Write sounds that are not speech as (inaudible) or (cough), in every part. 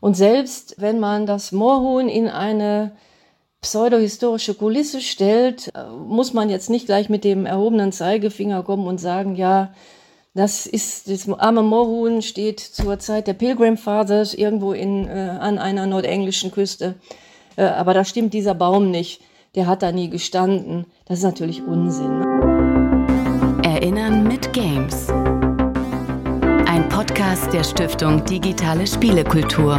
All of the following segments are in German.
Und selbst wenn man das Moorhuhn in eine pseudohistorische Kulisse stellt, äh, muss man jetzt nicht gleich mit dem erhobenen Zeigefinger kommen und sagen, ja, das ist das arme Moorhuhn steht zur Zeit der Pilgrim Fathers irgendwo in, äh, an einer nordenglischen Küste. Äh, aber da stimmt dieser Baum nicht. Der hat da nie gestanden. Das ist natürlich Unsinn. Erinnern mit Games. Podcast der Stiftung Digitale Spielekultur.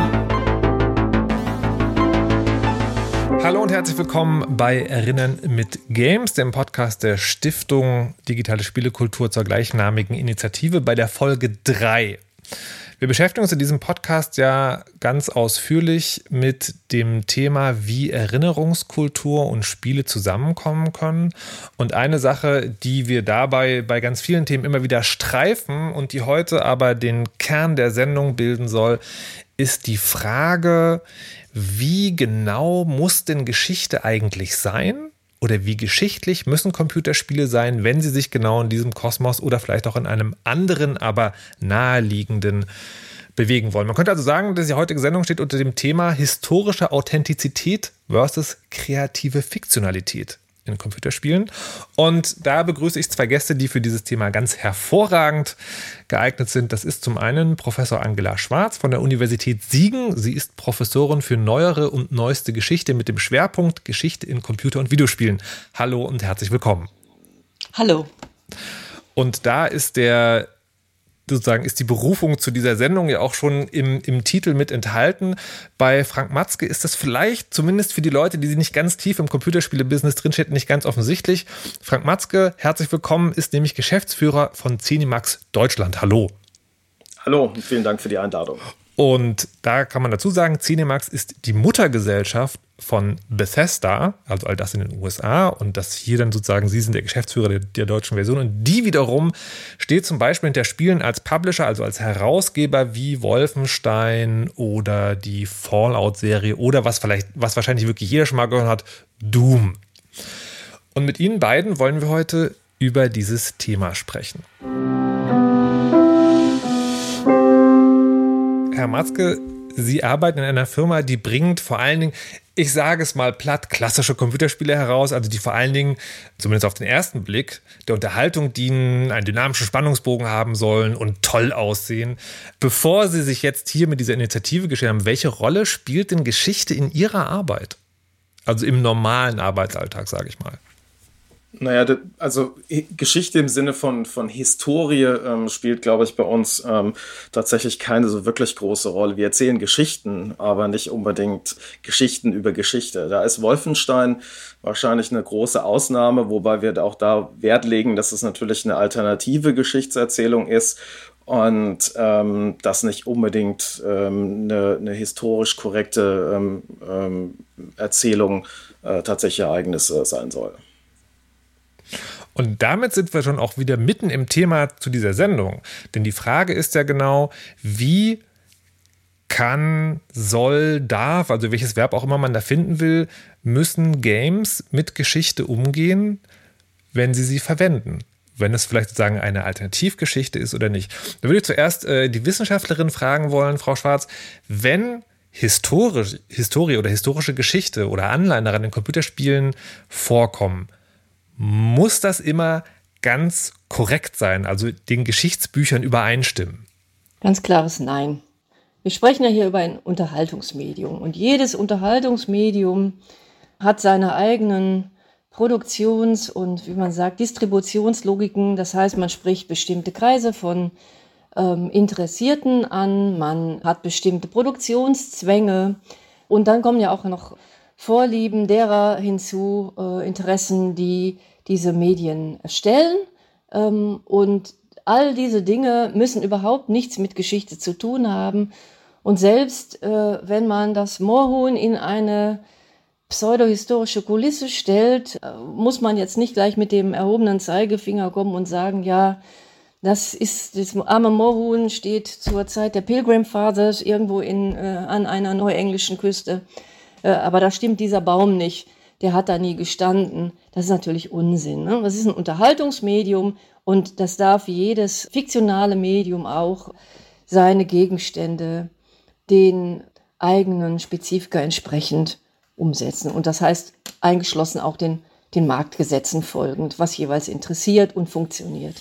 Hallo und herzlich willkommen bei Erinnern mit Games, dem Podcast der Stiftung Digitale Spielekultur zur gleichnamigen Initiative bei der Folge 3. Wir beschäftigen uns in diesem Podcast ja ganz ausführlich mit dem Thema, wie Erinnerungskultur und Spiele zusammenkommen können. Und eine Sache, die wir dabei bei ganz vielen Themen immer wieder streifen und die heute aber den Kern der Sendung bilden soll, ist die Frage, wie genau muss denn Geschichte eigentlich sein? Oder wie geschichtlich müssen Computerspiele sein, wenn sie sich genau in diesem Kosmos oder vielleicht auch in einem anderen, aber naheliegenden bewegen wollen. Man könnte also sagen, dass die heutige Sendung steht unter dem Thema historische Authentizität versus kreative Fiktionalität in Computerspielen. Und da begrüße ich zwei Gäste, die für dieses Thema ganz hervorragend geeignet sind. Das ist zum einen Professor Angela Schwarz von der Universität Siegen. Sie ist Professorin für neuere und neueste Geschichte mit dem Schwerpunkt Geschichte in Computer- und Videospielen. Hallo und herzlich willkommen. Hallo. Und da ist der sozusagen ist die Berufung zu dieser Sendung ja auch schon im, im Titel mit enthalten. Bei Frank Matzke ist das vielleicht zumindest für die Leute, die nicht ganz tief im Computerspiele-Business drinstecken, nicht ganz offensichtlich. Frank Matzke, herzlich willkommen, ist nämlich Geschäftsführer von Cenimax Deutschland. Hallo. Hallo vielen Dank für die Einladung. Und da kann man dazu sagen, Cinemax ist die Muttergesellschaft von Bethesda, also all das in den USA und das hier dann sozusagen, Sie sind der Geschäftsführer der, der, deutschen Version und die wiederum steht zum Beispiel hinter Spielen als Publisher, also als Herausgeber wie Wolfenstein oder die Fallout-Serie oder was vielleicht, was wahrscheinlich wirklich jeder schon mal gehört hat, Doom. Und mit Ihnen beiden wollen wir heute über dieses Thema sprechen. Herr Matzke, Sie arbeiten in einer Firma, die bringt vor allen Dingen, ich sage es mal platt, klassische Computerspiele heraus, also die vor allen Dingen, zumindest auf den ersten Blick, der Unterhaltung dienen, einen dynamischen Spannungsbogen haben sollen und toll aussehen. Bevor Sie sich jetzt hier mit dieser Initiative gestellt haben, welche Rolle spielt denn Geschichte in Ihrer Arbeit? Also im normalen Arbeitsalltag, sage ich mal. Naja, also Geschichte im Sinne von, von Historie ähm, spielt, glaube ich, bei uns ähm, tatsächlich keine so wirklich große Rolle. Wir erzählen Geschichten, aber nicht unbedingt Geschichten über Geschichte. Da ist Wolfenstein wahrscheinlich eine große Ausnahme, wobei wir auch da Wert legen, dass es natürlich eine alternative Geschichtserzählung ist und ähm, das nicht unbedingt ähm, eine, eine, historisch korrekte ähm, ähm Erzählung äh, tatsächlicher Ereignisse sein soll. Und damit sind wir schon auch wieder mitten im Thema zu dieser Sendung. Denn die Frage ist ja genau, wie kann, soll, darf, also welches Verb auch immer man da finden will, müssen Games mit Geschichte umgehen, wenn sie sie verwenden. Wenn es vielleicht sozusagen eine Alternativgeschichte ist oder nicht. Da würde ich zuerst äh, die Wissenschaftlerin fragen wollen, Frau Schwarz, wenn historisch, Historie oder historische Geschichte oder Anleihen daran in Computerspielen vorkommen, muss das immer ganz korrekt sein, also den Geschichtsbüchern übereinstimmen? Ganz klares Nein. Wir sprechen ja hier über ein Unterhaltungsmedium und jedes Unterhaltungsmedium hat seine eigenen Produktions- und, wie man sagt, Distributionslogiken. Das heißt, man spricht bestimmte Kreise von ähm, Interessierten an, man hat bestimmte Produktionszwänge und dann kommen ja auch noch Vorlieben derer hinzu, äh, Interessen, die diese Medien erstellen. Ähm, und all diese Dinge müssen überhaupt nichts mit Geschichte zu tun haben. Und selbst äh, wenn man das Moorhuhn in eine pseudohistorische Kulisse stellt, äh, muss man jetzt nicht gleich mit dem erhobenen Zeigefinger kommen und sagen, ja, das ist das arme Moorhuhn steht zur Zeit der Pilgrim Fathers irgendwo in, äh, an einer neuenglischen Küste. Äh, aber da stimmt dieser Baum nicht der hat da nie gestanden. Das ist natürlich Unsinn. Ne? Das ist ein Unterhaltungsmedium und das darf jedes fiktionale Medium auch seine Gegenstände den eigenen Spezifika entsprechend umsetzen. Und das heißt eingeschlossen auch den, den Marktgesetzen folgend, was jeweils interessiert und funktioniert.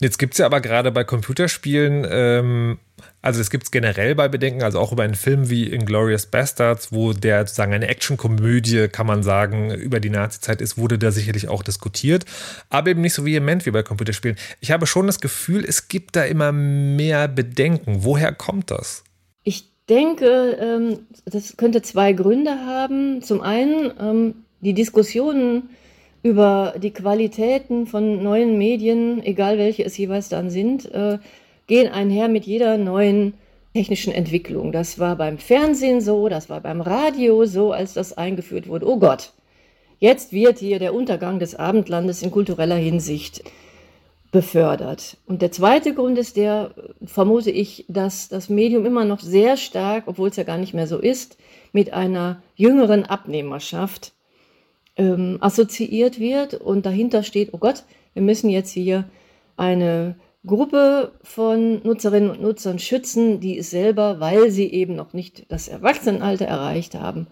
Jetzt gibt es ja aber gerade bei Computerspielen, ähm, also es gibt es generell bei Bedenken, also auch über einen Film wie Inglourious Bastards, wo der sozusagen eine Actionkomödie, kann man sagen, über die Nazi-Zeit ist, wurde da sicherlich auch diskutiert, aber eben nicht so vehement wie bei Computerspielen. Ich habe schon das Gefühl, es gibt da immer mehr Bedenken. Woher kommt das? Ich denke, ähm, das könnte zwei Gründe haben. Zum einen ähm, die Diskussionen über die Qualitäten von neuen Medien, egal welche es jeweils dann sind, äh, gehen einher mit jeder neuen technischen Entwicklung. Das war beim Fernsehen so, das war beim Radio so, als das eingeführt wurde. Oh Gott, jetzt wird hier der Untergang des Abendlandes in kultureller Hinsicht befördert. Und der zweite Grund ist der, vermute ich, dass das Medium immer noch sehr stark, obwohl es ja gar nicht mehr so ist, mit einer jüngeren Abnehmerschaft ähm, assoziiert wird und dahinter steht, oh Gott, wir müssen jetzt hier eine Gruppe von Nutzerinnen und Nutzern schützen, die es selber, weil sie eben noch nicht das Erwachsenenalter erreicht haben,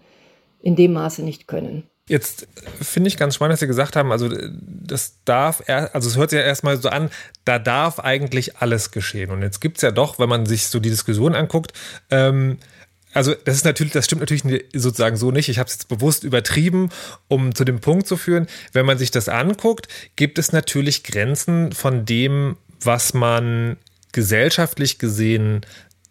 in dem Maße nicht können. Jetzt finde ich ganz spannend, dass Sie gesagt haben, also das darf, also es hört sich ja erstmal so an, da darf eigentlich alles geschehen. Und jetzt gibt es ja doch, wenn man sich so die Diskussion anguckt, ähm, also das ist natürlich, das stimmt natürlich sozusagen so nicht. Ich habe es jetzt bewusst übertrieben, um zu dem Punkt zu führen. Wenn man sich das anguckt, gibt es natürlich Grenzen von dem, was man gesellschaftlich gesehen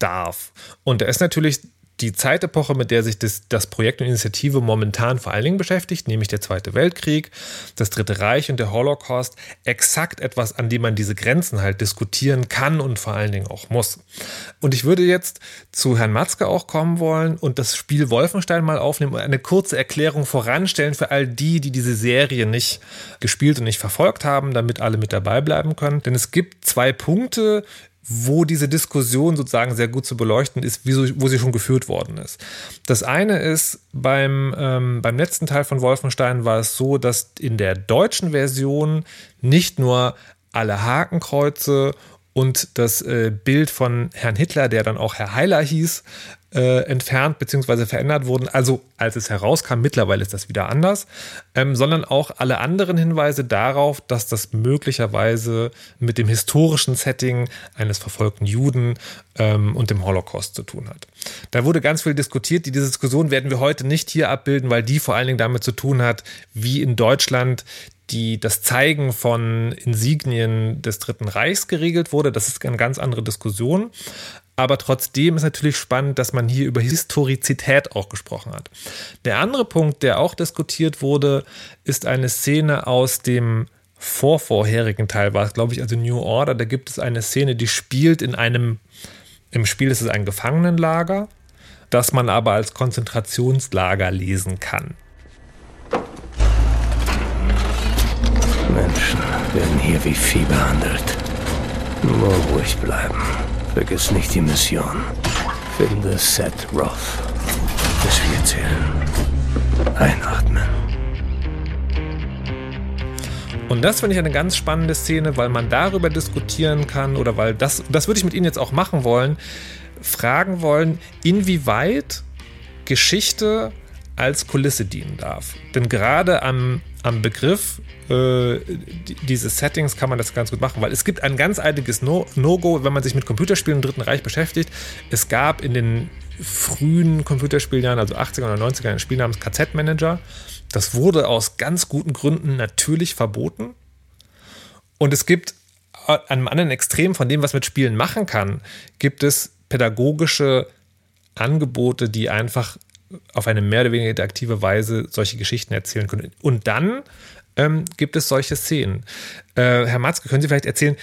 darf. Und da ist natürlich die Zeitepoche, mit der sich das, das Projekt und Initiative momentan vor allen Dingen beschäftigt, nämlich der Zweite Weltkrieg, das Dritte Reich und der Holocaust, exakt etwas, an dem man diese Grenzen halt diskutieren kann und vor allen Dingen auch muss. Und ich würde jetzt zu Herrn Matzke auch kommen wollen und das Spiel Wolfenstein mal aufnehmen und eine kurze Erklärung voranstellen für all die, die diese Serie nicht gespielt und nicht verfolgt haben, damit alle mit dabei bleiben können. Denn es gibt zwei Punkte, wo diese Diskussion sozusagen sehr gut zu beleuchten ist, wie wo sie schon geführt worden ist. Das eine ist, beim, ähm, beim letzten Teil von Wolfenstein war es so, dass in der deutschen Version nicht nur alle Hakenkreuze und das äh, Bild von Herrn Hitler, der dann auch Herr Heiler hieß, äh, entfernt bzw. verändert wurden. Also als es herauskam, mittlerweile ist das wieder anders, ähm, sondern auch alle anderen Hinweise darauf, dass das möglicherweise mit dem historischen Setting eines verfolgten Juden ähm, und dem Holocaust zu tun hat. Da wurde ganz viel diskutiert. Diese Diskussion werden wir heute nicht hier abbilden, weil die vor allen Dingen damit zu tun hat, wie in Deutschland die, das Zeigen von Insignien des Dritten Reichs geregelt wurde. Das ist eine ganz andere Diskussion. Aber trotzdem ist natürlich spannend, dass man hier über Historizität auch gesprochen hat. Der andere Punkt, der auch diskutiert wurde, ist eine Szene aus dem vorvorherigen Teil, war es, glaube ich, also New Order. Da gibt es eine Szene, die spielt in einem, im Spiel ist es ein Gefangenenlager, das man aber als Konzentrationslager lesen kann. Menschen werden hier wie Vieh behandelt. Nur ruhig bleiben. Vergiss nicht die Mission. Finde Seth Roth. Bis wir zählen. Einatmen. Und das finde ich eine ganz spannende Szene, weil man darüber diskutieren kann oder weil das, das würde ich mit Ihnen jetzt auch machen wollen, fragen wollen, inwieweit Geschichte als Kulisse dienen darf. Denn gerade am, am Begriff äh, diese Settings kann man das ganz gut machen, weil es gibt ein ganz einiges No-Go, wenn man sich mit Computerspielen im Dritten Reich beschäftigt. Es gab in den frühen Computerspieljahren, also 80er oder 90er, ein Spiel namens KZ-Manager. Das wurde aus ganz guten Gründen natürlich verboten. Und es gibt an einem anderen Extrem von dem, was mit Spielen machen kann, gibt es pädagogische Angebote, die einfach auf eine mehr oder weniger interaktive Weise solche Geschichten erzählen können. Und dann ähm, gibt es solche Szenen. Äh, Herr Matzke, können Sie vielleicht erzählen,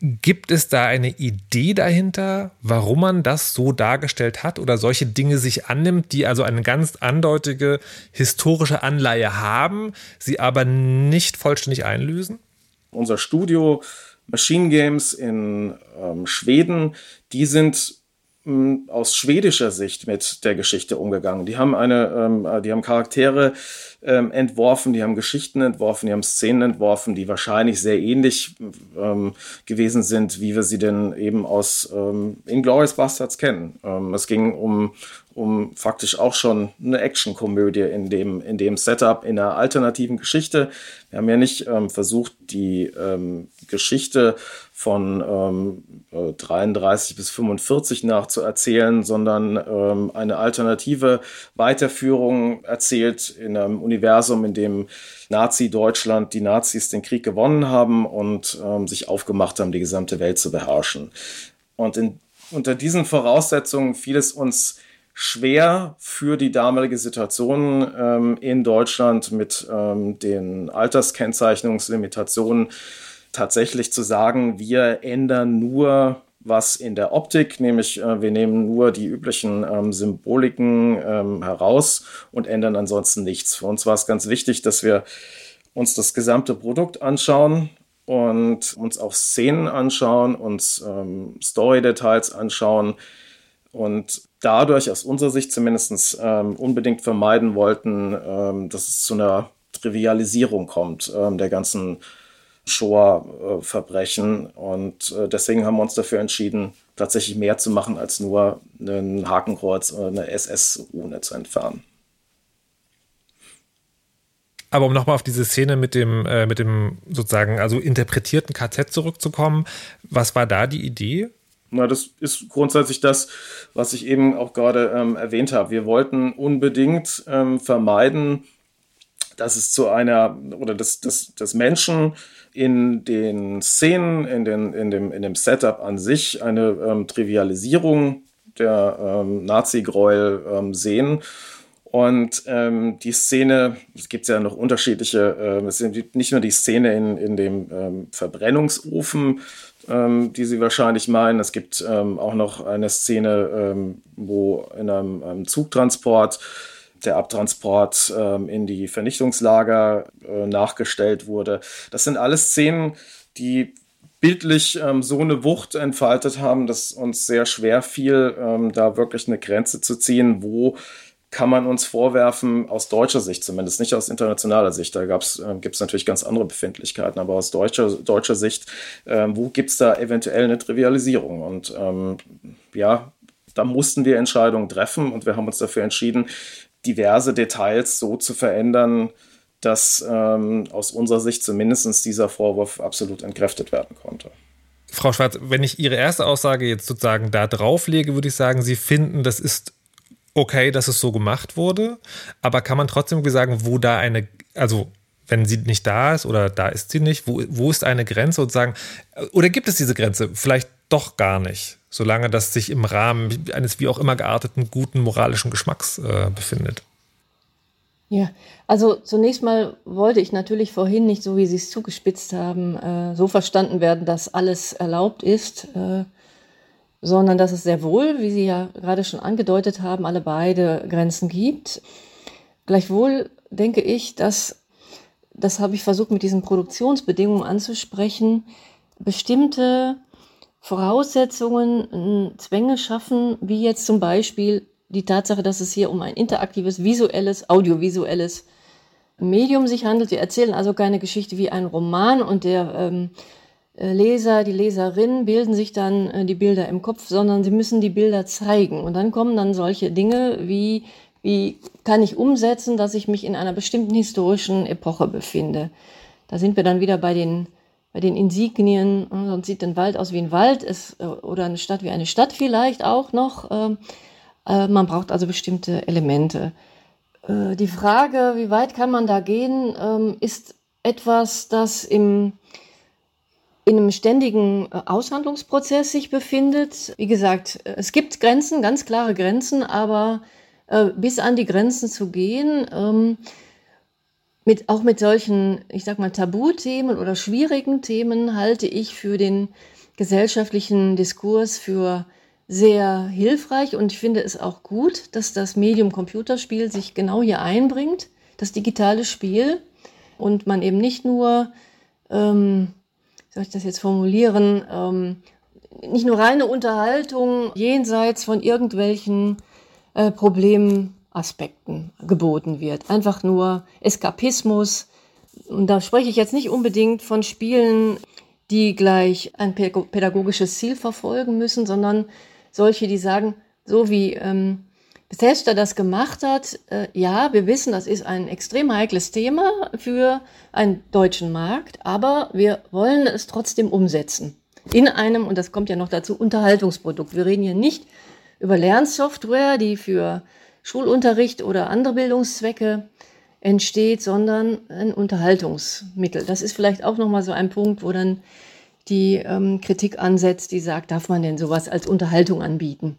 Gibt es da eine Idee dahinter, warum man das so dargestellt hat oder solche Dinge sich annimmt, die also eine ganz andeutige historische Anleihe haben, sie aber nicht vollständig einlösen? Unser Studio Machine Games in ähm, Schweden, die sind aus schwedischer Sicht mit der Geschichte umgegangen. Die haben eine, ähm, die haben Charaktere, ähm, entworfen, die haben Geschichten entworfen, die haben Szenen entworfen, die wahrscheinlich sehr ähnlich ähm, gewesen sind, wie wir sie denn eben aus ähm, Inglourious Bastards kennen. Ähm, es ging um, um faktisch auch schon eine Actionkomödie in dem, in dem Setup, in einer alternativen Geschichte. Wir haben ja nicht ähm, versucht, die ähm, Geschichte von ähm, 33 äh, bis 45 nachzuerzählen, sondern ähm, eine alternative Weiterführung erzählt in einem Universum, in dem Nazi-Deutschland, die Nazis den Krieg gewonnen haben und ähm, sich aufgemacht haben, die gesamte Welt zu beherrschen. Und in, unter diesen Voraussetzungen fiel es uns schwer für die damalige Situation ähm, in Deutschland mit ähm, den Alterskennzeichnungslimitationen tatsächlich zu sagen, wir ändern nur was in der Optik, nämlich äh, wir nehmen nur die üblichen ähm, Symboliken ähm, heraus und ändern ansonsten nichts. Für uns war es ganz wichtig, dass wir uns das gesamte Produkt anschauen und uns auch Szenen anschauen, uns ähm, Story-Details anschauen und dadurch aus unserer Sicht zumindest ähm, unbedingt vermeiden wollten, ähm, dass es zu einer Trivialisierung kommt ähm, der ganzen Shoah-Verbrechen. Und äh, deswegen haben wir uns dafür entschieden, tatsächlich mehr zu machen, als nur ein Hakenkreuz oder eine SS-Rune zu entfernen. Aber um nochmal auf diese Szene mit dem, äh, mit dem sozusagen, also interpretierten KZ zurückzukommen, was war da die Idee? Na, das ist grundsätzlich das, was ich eben auch gerade ähm, erwähnt habe. Wir wollten unbedingt ähm, vermeiden, dass es zu einer oder dass, dass, dass Menschen in den Szenen, in, den, in, dem, in dem Setup an sich eine ähm, Trivialisierung der ähm, Nazi-Gräuel ähm, sehen. Und ähm, die Szene, es gibt ja noch unterschiedliche, äh, es sind nicht nur die Szene in, in dem ähm, Verbrennungsofen, ähm, die Sie wahrscheinlich meinen. Es gibt ähm, auch noch eine Szene, ähm, wo in einem, einem Zugtransport der Abtransport ähm, in die Vernichtungslager äh, nachgestellt wurde. Das sind alles Szenen, die bildlich ähm, so eine Wucht entfaltet haben, dass uns sehr schwer fiel, ähm, da wirklich eine Grenze zu ziehen, wo kann man uns vorwerfen, aus deutscher Sicht zumindest, nicht aus internationaler Sicht, da äh, gibt es natürlich ganz andere Befindlichkeiten, aber aus deutscher, deutscher Sicht, äh, wo gibt es da eventuell eine Trivialisierung? Und ähm, ja, da mussten wir Entscheidungen treffen und wir haben uns dafür entschieden, diverse Details so zu verändern, dass ähm, aus unserer Sicht zumindest dieser Vorwurf absolut entkräftet werden konnte. Frau Schwarz, wenn ich Ihre erste Aussage jetzt sozusagen da drauflege, würde ich sagen, Sie finden, das ist okay, dass es so gemacht wurde, aber kann man trotzdem sagen, wo da eine, also wenn sie nicht da ist oder da ist sie nicht, wo, wo ist eine Grenze und sagen, oder gibt es diese Grenze? Vielleicht doch gar nicht solange das sich im Rahmen eines wie auch immer gearteten guten moralischen Geschmacks äh, befindet. Ja, also zunächst mal wollte ich natürlich vorhin nicht, so wie Sie es zugespitzt haben, äh, so verstanden werden, dass alles erlaubt ist, äh, sondern dass es sehr wohl, wie Sie ja gerade schon angedeutet haben, alle beide Grenzen gibt. Gleichwohl denke ich, dass, das habe ich versucht mit diesen Produktionsbedingungen anzusprechen, bestimmte Voraussetzungen, Zwänge schaffen, wie jetzt zum Beispiel die Tatsache, dass es hier um ein interaktives, visuelles, audiovisuelles Medium sich handelt. Wir erzählen also keine Geschichte wie ein Roman und der ähm, äh, Leser, die Leserin bilden sich dann äh, die Bilder im Kopf, sondern sie müssen die Bilder zeigen. Und dann kommen dann solche Dinge wie, wie kann ich umsetzen, dass ich mich in einer bestimmten historischen Epoche befinde. Da sind wir dann wieder bei den bei den Insignien, äh, sonst sieht ein Wald aus wie ein Wald ist, äh, oder eine Stadt wie eine Stadt vielleicht auch noch. Ähm, äh, man braucht also bestimmte Elemente. Die Frage, wie weit kann man da gehen, ähm, ist etwas, das im, in einem ständigen Aushandlungsprozess sich befindet. Wie gesagt, es gibt Grenzen, ganz klare Grenzen, aber bis an die Grenzen zu gehen, ähm, mit, auch mit solchen, ich sag mal, Tabuthemen oder schwierigen Themen halte ich für den gesellschaftlichen Diskurs für sehr hilfreich und ich finde es auch gut, dass das Medium Computerspiel sich genau hier einbringt, das digitale Spiel und man eben nicht nur, ähm, soll ich das jetzt formulieren, ähm, nicht nur reine Unterhaltung jenseits von irgendwelchen äh, Problemen Aspekten geboten wird. Einfach nur Eskapismus. Und da spreche ich jetzt nicht unbedingt von Spielen, die gleich ein pädagogisches Ziel verfolgen müssen, sondern solche, die sagen, so wie ähm, Bethesda das gemacht hat, äh, ja, wir wissen, das ist ein extrem heikles Thema für einen deutschen Markt, aber wir wollen es trotzdem umsetzen. In einem, und das kommt ja noch dazu, Unterhaltungsprodukt. Wir reden hier nicht über Lernsoftware, die für Schulunterricht oder andere Bildungszwecke entsteht, sondern ein Unterhaltungsmittel. Das ist vielleicht auch nochmal so ein Punkt, wo dann die ähm, Kritik ansetzt, die sagt, darf man denn sowas als Unterhaltung anbieten?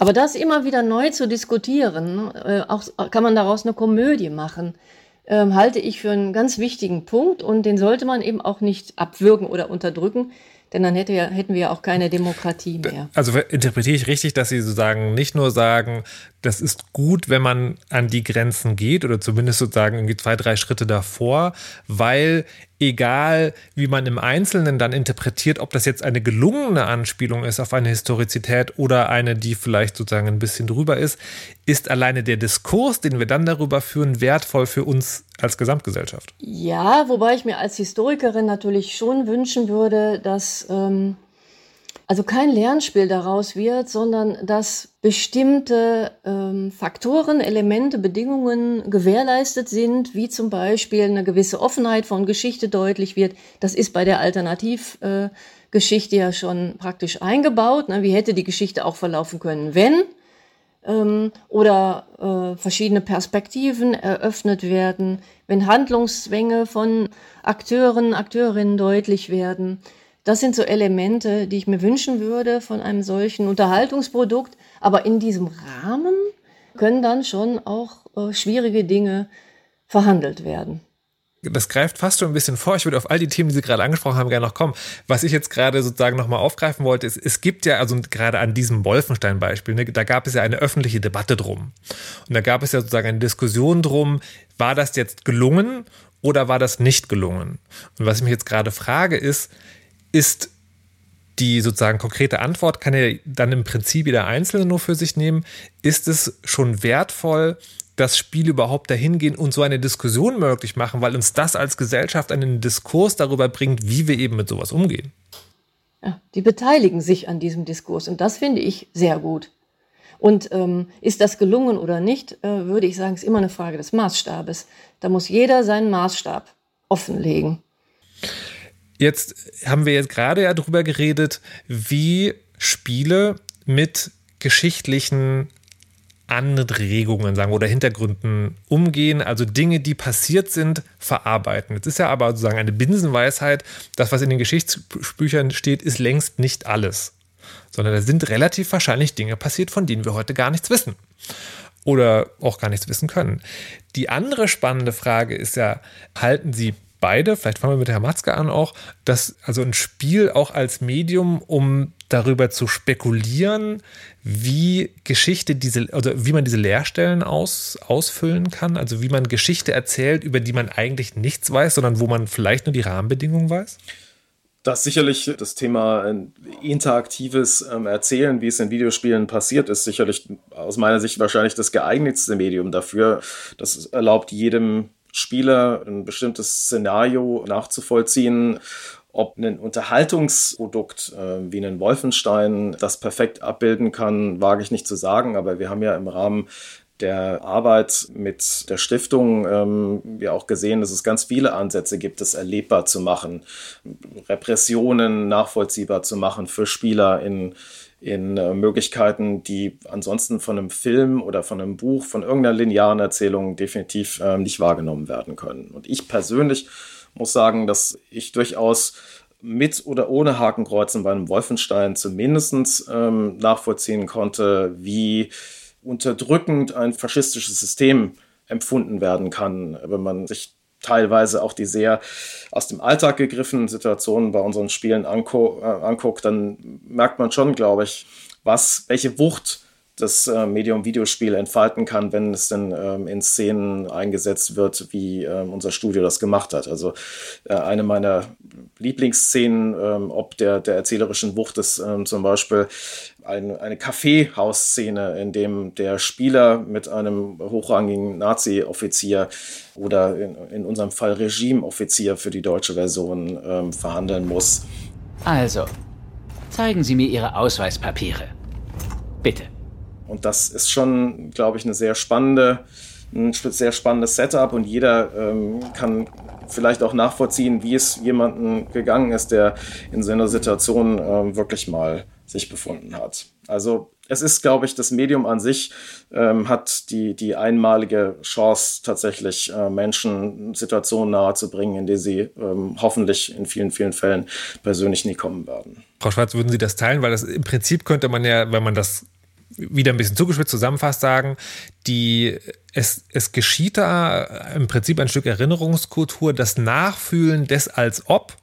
Aber das immer wieder neu zu diskutieren, äh, auch kann man daraus eine Komödie machen, äh, halte ich für einen ganz wichtigen Punkt und den sollte man eben auch nicht abwürgen oder unterdrücken, denn dann hätte ja, hätten wir ja auch keine Demokratie mehr. Also interpretiere ich richtig, dass Sie sozusagen nicht nur sagen, das ist gut, wenn man an die Grenzen geht oder zumindest sozusagen irgendwie zwei, drei Schritte davor, weil egal wie man im Einzelnen dann interpretiert, ob das jetzt eine gelungene Anspielung ist auf eine Historizität oder eine, die vielleicht sozusagen ein bisschen drüber ist, ist alleine der Diskurs, den wir dann darüber führen, wertvoll für uns als Gesamtgesellschaft. Ja, wobei ich mir als Historikerin natürlich schon wünschen würde, dass ähm, also kein Lernspiel daraus wird, sondern dass bestimmte ähm, Faktoren, Elemente, Bedingungen gewährleistet sind, wie zum Beispiel eine gewisse Offenheit von Geschichte deutlich wird. Das ist bei der Alternativgeschichte äh, ja schon praktisch eingebaut. Ne? Wie hätte die Geschichte auch verlaufen können, wenn? Ähm, oder äh, verschiedene Perspektiven eröffnet werden, wenn Handlungszwänge von Akteuren, Akteurinnen deutlich werden. Das sind so Elemente, die ich mir wünschen würde von einem solchen Unterhaltungsprodukt. Aber in diesem Rahmen können dann schon auch äh, schwierige Dinge verhandelt werden das greift fast schon ein bisschen vor. Ich würde auf all die Themen, die Sie gerade angesprochen haben, gerne noch kommen. Was ich jetzt gerade sozusagen nochmal aufgreifen wollte, ist, es gibt ja, also gerade an diesem Wolfenstein-Beispiel, ne, da gab es ja eine öffentliche Debatte drum. Und da gab es ja sozusagen eine Diskussion drum, war das jetzt gelungen oder war das nicht gelungen? Und was ich mich jetzt gerade frage, ist, ist die sozusagen konkrete Antwort, kann ja dann im Prinzip jeder Einzelne nur für sich nehmen. Ist es schon wertvoll, das Spiel überhaupt dahin gehen und so eine Diskussion möglich machen, weil uns das als Gesellschaft einen Diskurs darüber bringt, wie wir eben mit sowas umgehen? Ja, die beteiligen sich an diesem Diskurs und das finde ich sehr gut. Und ähm, ist das gelungen oder nicht, äh, würde ich sagen, ist immer eine Frage des Maßstabes. Da muss jeder seinen Maßstab offenlegen. Jetzt haben wir jetzt gerade ja darüber geredet, wie Spiele mit geschichtlichen Anregungen, sagen oder Hintergründen umgehen, also Dinge, die passiert sind, verarbeiten. Jetzt ist ja aber sozusagen eine Binsenweisheit, das, was in den Geschichtsbüchern steht, ist längst nicht alles, sondern da sind relativ wahrscheinlich Dinge passiert, von denen wir heute gar nichts wissen oder auch gar nichts wissen können. Die andere spannende Frage ist ja, halten Sie beide, vielleicht fangen wir mit Herrn Matzke an auch, dass also ein Spiel auch als Medium, um darüber zu spekulieren, wie Geschichte diese, oder wie man diese Leerstellen aus, ausfüllen kann, also wie man Geschichte erzählt, über die man eigentlich nichts weiß, sondern wo man vielleicht nur die Rahmenbedingungen weiß? Das sicherlich das Thema interaktives ähm, Erzählen, wie es in Videospielen passiert, ist sicherlich aus meiner Sicht wahrscheinlich das geeignetste Medium dafür. Das erlaubt jedem Spieler ein bestimmtes Szenario nachzuvollziehen. Ob ein Unterhaltungsprodukt äh, wie ein Wolfenstein das perfekt abbilden kann, wage ich nicht zu sagen. Aber wir haben ja im Rahmen der Arbeit mit der Stiftung ähm, wir auch gesehen, dass es ganz viele Ansätze gibt, es erlebbar zu machen, Repressionen nachvollziehbar zu machen für Spieler in, in äh, Möglichkeiten, die ansonsten von einem Film oder von einem Buch, von irgendeiner linearen Erzählung definitiv äh, nicht wahrgenommen werden können. Und ich persönlich muss sagen, dass ich durchaus mit oder ohne Hakenkreuzen bei einem Wolfenstein zumindest ähm, nachvollziehen konnte, wie unterdrückend ein faschistisches System empfunden werden kann, wenn man sich teilweise auch die sehr aus dem Alltag gegriffenen Situationen bei unseren Spielen äh, anguckt, dann merkt man schon, glaube ich, was, welche Wucht das äh, Medium Videospiel entfalten kann, wenn es denn ähm, in Szenen eingesetzt wird, wie ähm, unser Studio das gemacht hat. Also äh, eine meiner Lieblingsszenen, ähm, ob der, der erzählerischen Wucht ist zum Beispiel eine, Kaffeehausszene, in dem der Spieler mit einem hochrangigen Nazi-Offizier oder in, in, unserem Fall Regimeoffizier für die deutsche Version verhandeln muss. Also, zeigen Sie mir Ihre Ausweispapiere. Bitte. Und das ist schon, glaube ich, eine sehr spannende, ein sehr spannendes Setup und jeder ähm, kann vielleicht auch nachvollziehen, wie es jemandem gegangen ist, der in so einer Situation ähm, wirklich mal sich befunden hat. Also es ist, glaube ich, das Medium an sich ähm, hat die, die einmalige Chance, tatsächlich äh, Menschen Situationen nahezubringen, in die sie ähm, hoffentlich in vielen, vielen Fällen persönlich nie kommen werden. Frau Schwarz, würden Sie das teilen? Weil das im Prinzip könnte man ja, wenn man das wieder ein bisschen zugespitzt zusammenfasst sagen, die, es, es geschieht da im Prinzip ein Stück Erinnerungskultur, das Nachfühlen des als ob,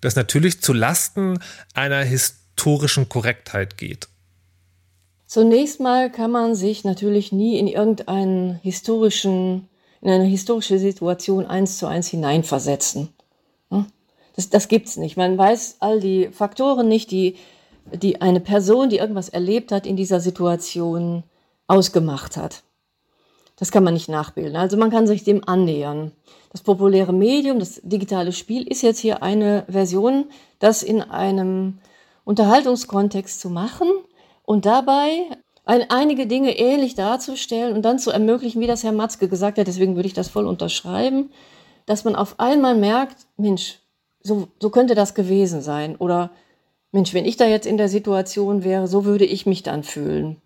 das natürlich zu Lasten einer historischen Korrektheit geht. Zunächst mal kann man sich natürlich nie in irgendeinen historischen, in eine historische Situation eins zu eins hineinversetzen. Das, das gibt's nicht. Man weiß all die Faktoren nicht, die die eine Person, die irgendwas erlebt hat, in dieser Situation ausgemacht hat. Das kann man nicht nachbilden. Also man kann sich dem annähern. Das populäre Medium, das digitale Spiel ist jetzt hier eine Version, das in einem Unterhaltungskontext zu machen und dabei ein, einige Dinge ähnlich darzustellen und dann zu ermöglichen, wie das Herr Matzke gesagt hat, deswegen würde ich das voll unterschreiben, dass man auf einmal merkt, Mensch, so, so könnte das gewesen sein oder Mensch, wenn ich da jetzt in der Situation wäre, so würde ich mich dann fühlen.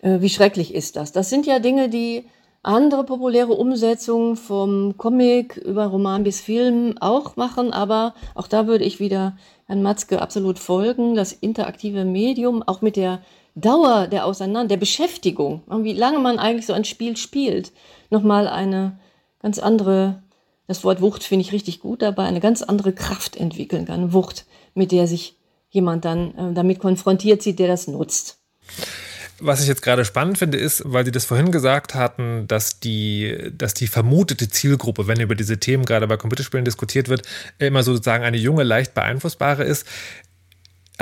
Äh, wie schrecklich ist das? Das sind ja Dinge, die andere populäre Umsetzungen vom Comic über Roman bis Film auch machen, aber auch da würde ich wieder Herrn Matzke absolut folgen. Das interaktive Medium, auch mit der Dauer der Auseinander, der Beschäftigung, wie lange man eigentlich so ein Spiel spielt, nochmal eine ganz andere, das Wort Wucht finde ich richtig gut dabei, eine ganz andere Kraft entwickeln kann. Wucht mit der sich jemand dann äh, damit konfrontiert sieht, der das nutzt. Was ich jetzt gerade spannend finde, ist, weil Sie das vorhin gesagt hatten, dass die, dass die vermutete Zielgruppe, wenn über diese Themen gerade bei Computerspielen diskutiert wird, immer sozusagen eine junge, leicht beeinflussbare ist.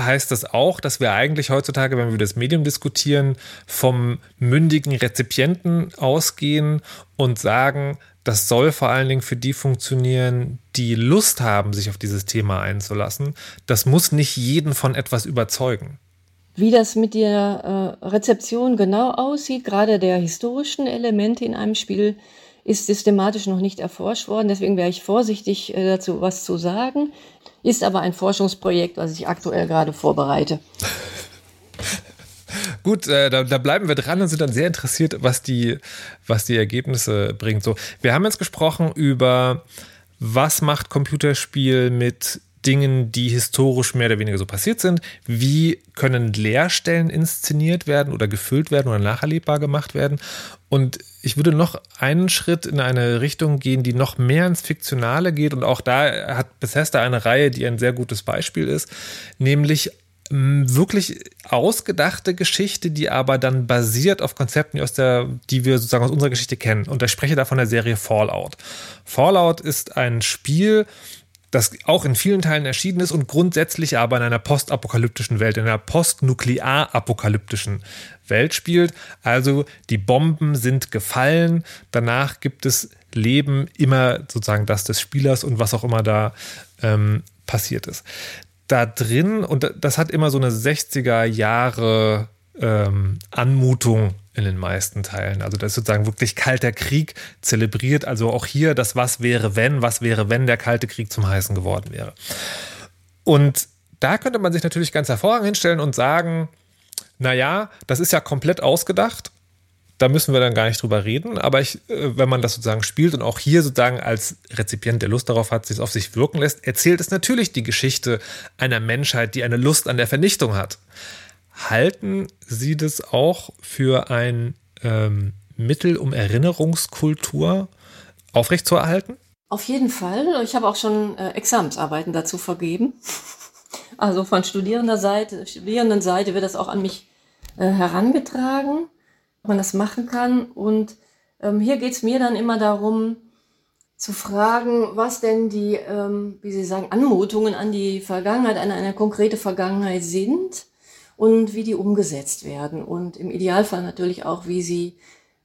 Heißt das auch, dass wir eigentlich heutzutage, wenn wir das Medium diskutieren, vom mündigen Rezipienten ausgehen und sagen, das soll vor allen Dingen für die funktionieren, die Lust haben, sich auf dieses Thema einzulassen. Das muss nicht jeden von etwas überzeugen. Wie das mit der äh, Rezeption genau aussieht, gerade der historischen Elemente in einem Spiel, ist systematisch noch nicht erforscht worden. Deswegen wäre ich vorsichtig äh, dazu, was zu sagen. Ist aber ein Forschungsprojekt, was ich aktuell gerade vorbereite. Gut, äh, da, da, bleiben wir dran und sind dann sehr interessiert, was die, was die Ergebnisse bringt. So, wir haben jetzt gesprochen über, was macht Computerspiel mit Dingen, die historisch mehr oder weniger so passiert sind. Wie können Leerstellen inszeniert werden oder gefüllt werden oder nacherlebbar gemacht werden? Und ich würde noch einen Schritt in eine Richtung gehen, die noch mehr ins Fiktionale geht. Und auch da hat Bethesda eine Reihe, die ein sehr gutes Beispiel ist, nämlich wirklich ausgedachte Geschichte, die aber dann basiert auf Konzepten, die, aus der, die wir sozusagen aus unserer Geschichte kennen. Und ich spreche da von der Serie Fallout. Fallout ist ein Spiel, das auch in vielen Teilen erschienen ist und grundsätzlich aber in einer postapokalyptischen Welt, in einer postnuklear-apokalyptischen Welt spielt. Also die Bomben sind gefallen, danach gibt es Leben immer sozusagen das des Spielers und was auch immer da ähm, passiert ist da drin, und das hat immer so eine 60er Jahre ähm, Anmutung in den meisten Teilen. Also das ist sozusagen wirklich kalter Krieg zelebriert. Also auch hier das Was wäre wenn, was wäre wenn der kalte Krieg zum heißen geworden wäre. Und da könnte man sich natürlich ganz hervorragend hinstellen und sagen, naja, das ist ja komplett ausgedacht da müssen wir dann gar nicht drüber reden. Aber ich, äh, wenn man das sozusagen spielt und auch hier sozusagen als Rezipient, der Lust darauf hat, sich auf sich wirken lässt, erzählt es natürlich die Geschichte einer Menschheit, die eine Lust an der Vernichtung hat. Halten Sie das auch für ein ähm, Mittel, um Erinnerungskultur aufrechtzuerhalten? Auf jeden Fall. Ich habe auch schon äh, Examensarbeiten dazu vergeben. (laughs) Also von Studierendenseite, Studierendenseite wird das auch an mich äh, herangetragen, ob man das machen kann. Und ähm, hier geht es mir dann immer darum, zu fragen, was denn die, ähm, wie Sie sagen, Anmutungen an die Vergangenheit, an eine konkrete Vergangenheit sind und wie die umgesetzt werden. Und im Idealfall natürlich auch, wie sie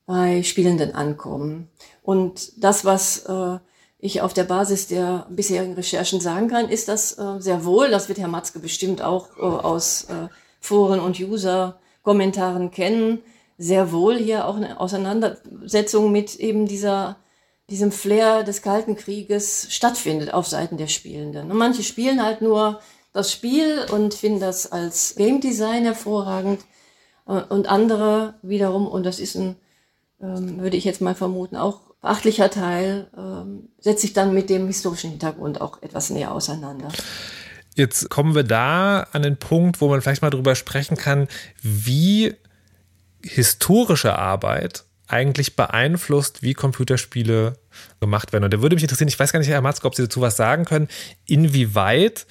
bei Spielenden ankommen. Und das, was äh, ich auf der Basis der bisherigen Recherchen sagen kann, ist das äh, sehr wohl, das wird Herr Matzke bestimmt auch äh, aus äh, Foren und User-Kommentaren kennen, sehr wohl hier auch eine Auseinandersetzung mit eben dieser, diesem Flair des Kalten Krieges stattfindet auf Seiten der Spielenden. Und manche spielen halt nur das Spiel und finden das als Game Design hervorragend äh, und andere wiederum, und das ist ein, ähm, würde ich jetzt mal vermuten, auch beachtlicher Teil, ähm, setzt sich dann mit dem historischen Hintergrund auch etwas näher auseinander. Jetzt kommen wir da an den Punkt, wo man vielleicht mal drüber sprechen kann, wie historische Arbeit eigentlich beeinflusst, wie Computerspiele gemacht werden. Und da würde mich interessieren, ich weiß gar nicht, Herr Matzke, ob Sie dazu was sagen können, inwieweit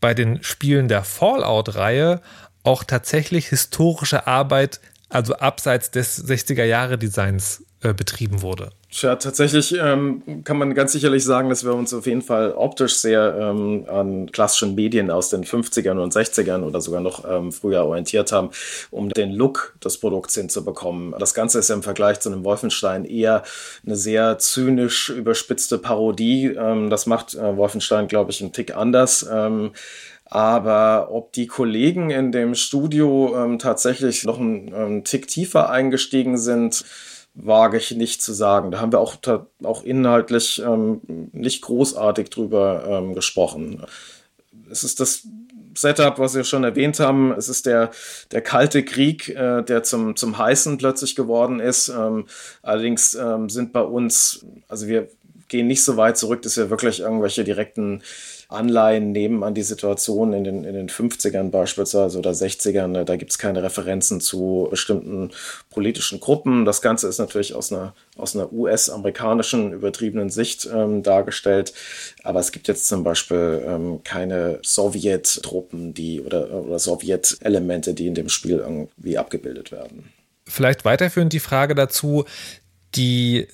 bei den Spielen der Fallout-Reihe auch tatsächlich historische Arbeit, also abseits des 60er-Jahre-Designs, äh, betrieben wurde. Tja, tatsächlich ähm, kann man ganz sicherlich sagen, dass wir uns auf jeden Fall optisch sehr ähm, an klassischen Medien aus den 50ern und 60ern oder sogar noch ähm, früher orientiert haben, um den Look des Produkts hinzubekommen. Das Ganze ist im Vergleich zu einem Wolfenstein eher eine sehr zynisch überspitzte Parodie. Ähm, das macht äh, Wolfenstein, glaube ich, einen Tick anders. Ähm, aber ob die Kollegen in dem Studio ähm, tatsächlich noch einen, einen Tick tiefer eingestiegen sind, wage ich nicht zu sagen. Da haben wir auch, auch inhaltlich ähm, nicht großartig drüber ähm, gesprochen. Es ist das Setup, was wir schon erwähnt haben. Es ist der, der kalte Krieg, äh, der zum, zum heißen plötzlich geworden ist. Ähm, allerdings ähm, sind bei uns, also wir gehen nicht so weit zurück, dass wir wirklich irgendwelche direkten Anleihen nehmen an die Situation in den, in den 50ern beispielsweise oder 60ern. Da gibt es keine Referenzen zu bestimmten politischen Gruppen. Das Ganze ist natürlich aus einer, aus einer US-amerikanischen übertriebenen Sicht ähm, dargestellt. Aber es gibt jetzt zum Beispiel ähm, keine Sowjet-Truppen, die oder, oder Sowjet-Elemente, die in dem Spiel irgendwie abgebildet werden. Vielleicht weiterführend die Frage dazu, die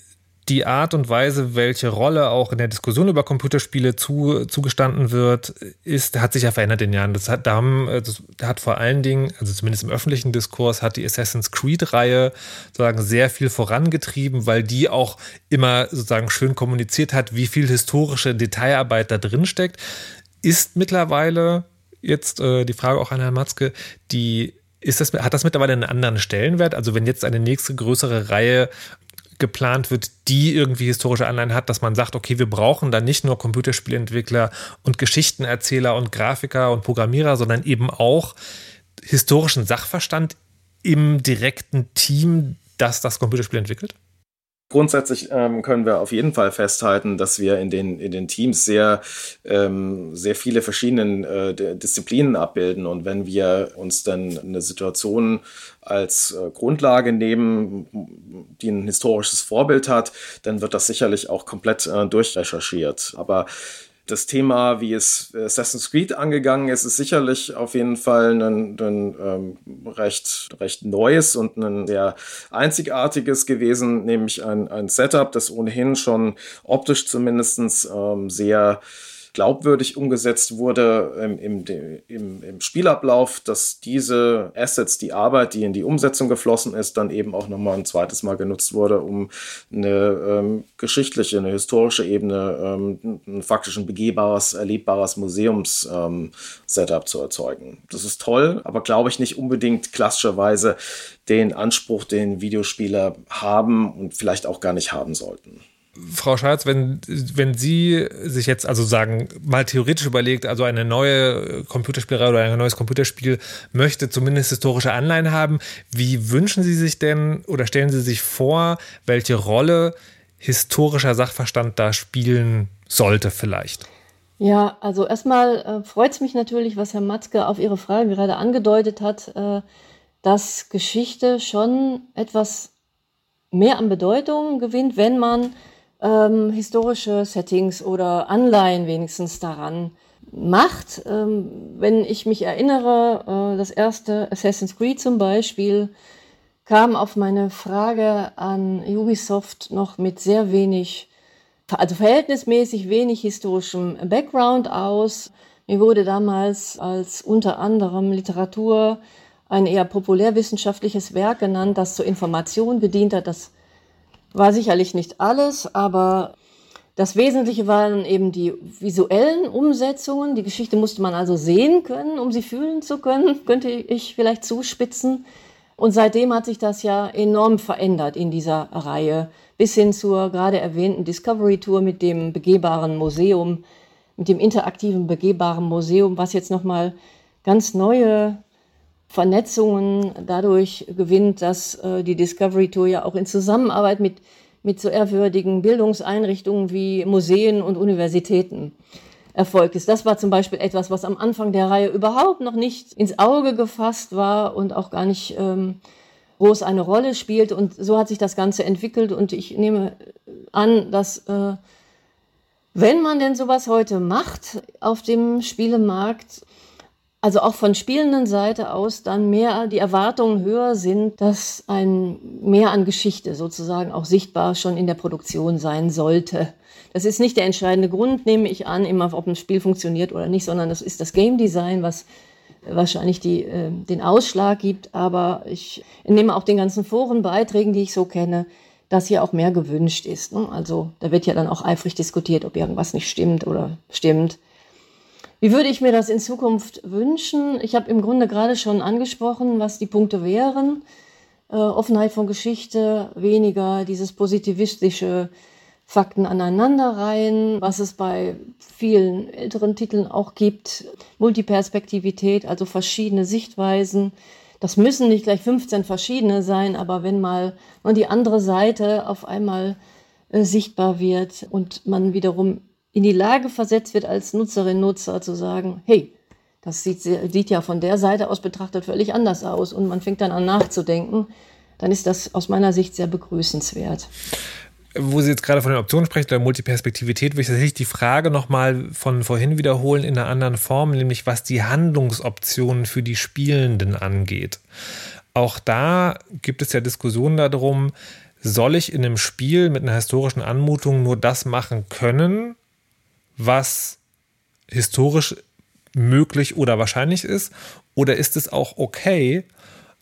die Art und Weise, welche Rolle auch in der Diskussion über Computerspiele zu, zugestanden wird, ist, hat sich ja verändert in den Jahren. Das hat, da haben, das hat vor allen Dingen, also zumindest im öffentlichen Diskurs, hat die Assassin's Creed-Reihe sozusagen sehr viel vorangetrieben, weil die auch immer sozusagen schön kommuniziert hat, wie viel historische Detailarbeit da drin steckt. Ist mittlerweile jetzt äh, die Frage auch an Herrn Matzke, die ist das, hat das mittlerweile einen anderen Stellenwert? Also wenn jetzt eine nächste größere Reihe geplant wird, die irgendwie historische Anleihen hat, dass man sagt, okay, wir brauchen da nicht nur Computerspielentwickler und Geschichtenerzähler und Grafiker und Programmierer, sondern eben auch historischen Sachverstand im direkten Team, das das Computerspiel entwickelt? Grundsätzlich ähm, können wir auf jeden Fall festhalten, dass wir in den, in den Teams sehr, ähm, sehr viele verschiedene äh, Disziplinen abbilden. Und wenn wir uns dann eine Situation als äh, Grundlage nehmen, die ein historisches Vorbild hat, dann wird das sicherlich auch komplett äh, durchrecherchiert. Aber das Thema, wie es Assassin's Creed angegangen ist, ist sicherlich auf jeden Fall ein, ein ähm, recht, recht neues und ein sehr einzigartiges gewesen, nämlich ein, ein Setup, das ohnehin schon optisch zumindest ähm, sehr glaubwürdig umgesetzt wurde im, im, im, im Spielablauf, dass diese Assets, die Arbeit, die in die Umsetzung geflossen ist, dann eben auch nochmal ein zweites Mal genutzt wurde, um eine ähm, geschichtliche, eine historische Ebene, ähm, ein faktisch ein begehbares, erlebbares Museums-Setup ähm, zu erzeugen. Das ist toll, aber glaube ich nicht unbedingt klassischerweise den Anspruch, den Videospieler haben und vielleicht auch gar nicht haben sollten. Frau Schatz, wenn, wenn Sie sich jetzt also sagen, mal theoretisch überlegt, also eine neue Computerspielerei oder ein neues Computerspiel möchte zumindest historische Anleihen haben, wie wünschen Sie sich denn oder stellen Sie sich vor, welche Rolle historischer Sachverstand da spielen sollte vielleicht? Ja, also erstmal äh, freut es mich natürlich, was Herr Matzke auf Ihre Frage gerade angedeutet hat, äh, dass Geschichte schon etwas mehr an Bedeutung gewinnt, wenn man ähm, historische Settings oder Anleihen wenigstens daran macht. Ähm, wenn ich mich erinnere, äh, das erste Assassin's Creed zum Beispiel kam auf meine Frage an Ubisoft noch mit sehr wenig, also verhältnismäßig wenig historischem Background aus. Mir wurde damals als unter anderem Literatur ein eher populärwissenschaftliches Werk genannt, das zur Information gedient hat. Das war sicherlich nicht alles, aber das Wesentliche waren eben die visuellen Umsetzungen. Die Geschichte musste man also sehen können, um sie fühlen zu können, (laughs) könnte ich vielleicht zuspitzen. Und seitdem hat sich das ja enorm verändert in dieser Reihe, bis hin zur gerade erwähnten Discovery Tour mit dem begehbaren Museum, mit dem interaktiven begehbaren Museum, was jetzt nochmal ganz neue Vernetzungen dadurch gewinnt, dass äh, die Discovery Tour ja auch in Zusammenarbeit mit, mit so ehrwürdigen Bildungseinrichtungen wie Museen und Universitäten erfolgt ist. Das war zum Beispiel etwas, was am Anfang der Reihe überhaupt noch nicht ins Auge gefasst war und auch gar nicht ähm, groß eine Rolle spielt. Und so hat sich das Ganze entwickelt. Und ich nehme an, dass äh, wenn man denn sowas heute macht auf dem Spielemarkt, also auch von spielenden Seite aus dann mehr die Erwartungen höher sind, dass ein mehr an Geschichte sozusagen auch sichtbar schon in der Produktion sein sollte. Das ist nicht der entscheidende Grund, nehme ich an, immer ob ein Spiel funktioniert oder nicht, sondern das ist das Game Design, was wahrscheinlich die, äh, den Ausschlag gibt. Aber ich nehme auch den ganzen Forenbeiträgen, die ich so kenne, dass hier auch mehr gewünscht ist. Ne? Also da wird ja dann auch eifrig diskutiert, ob irgendwas nicht stimmt oder stimmt. Wie würde ich mir das in Zukunft wünschen? Ich habe im Grunde gerade schon angesprochen, was die Punkte wären. Äh, Offenheit von Geschichte, weniger dieses positivistische Fakten aneinanderreihen, was es bei vielen älteren Titeln auch gibt. Multiperspektivität, also verschiedene Sichtweisen. Das müssen nicht gleich 15 verschiedene sein, aber wenn mal die andere Seite auf einmal äh, sichtbar wird und man wiederum in die Lage versetzt wird, als Nutzerin, Nutzer zu sagen, hey, das sieht, sieht ja von der Seite aus betrachtet völlig anders aus und man fängt dann an nachzudenken, dann ist das aus meiner Sicht sehr begrüßenswert. Wo Sie jetzt gerade von den Optionen sprechen, der Multiperspektivität, würde ich tatsächlich die Frage nochmal von vorhin wiederholen in einer anderen Form, nämlich was die Handlungsoptionen für die Spielenden angeht. Auch da gibt es ja Diskussionen darum, soll ich in einem Spiel mit einer historischen Anmutung nur das machen können, was historisch möglich oder wahrscheinlich ist? Oder ist es auch okay,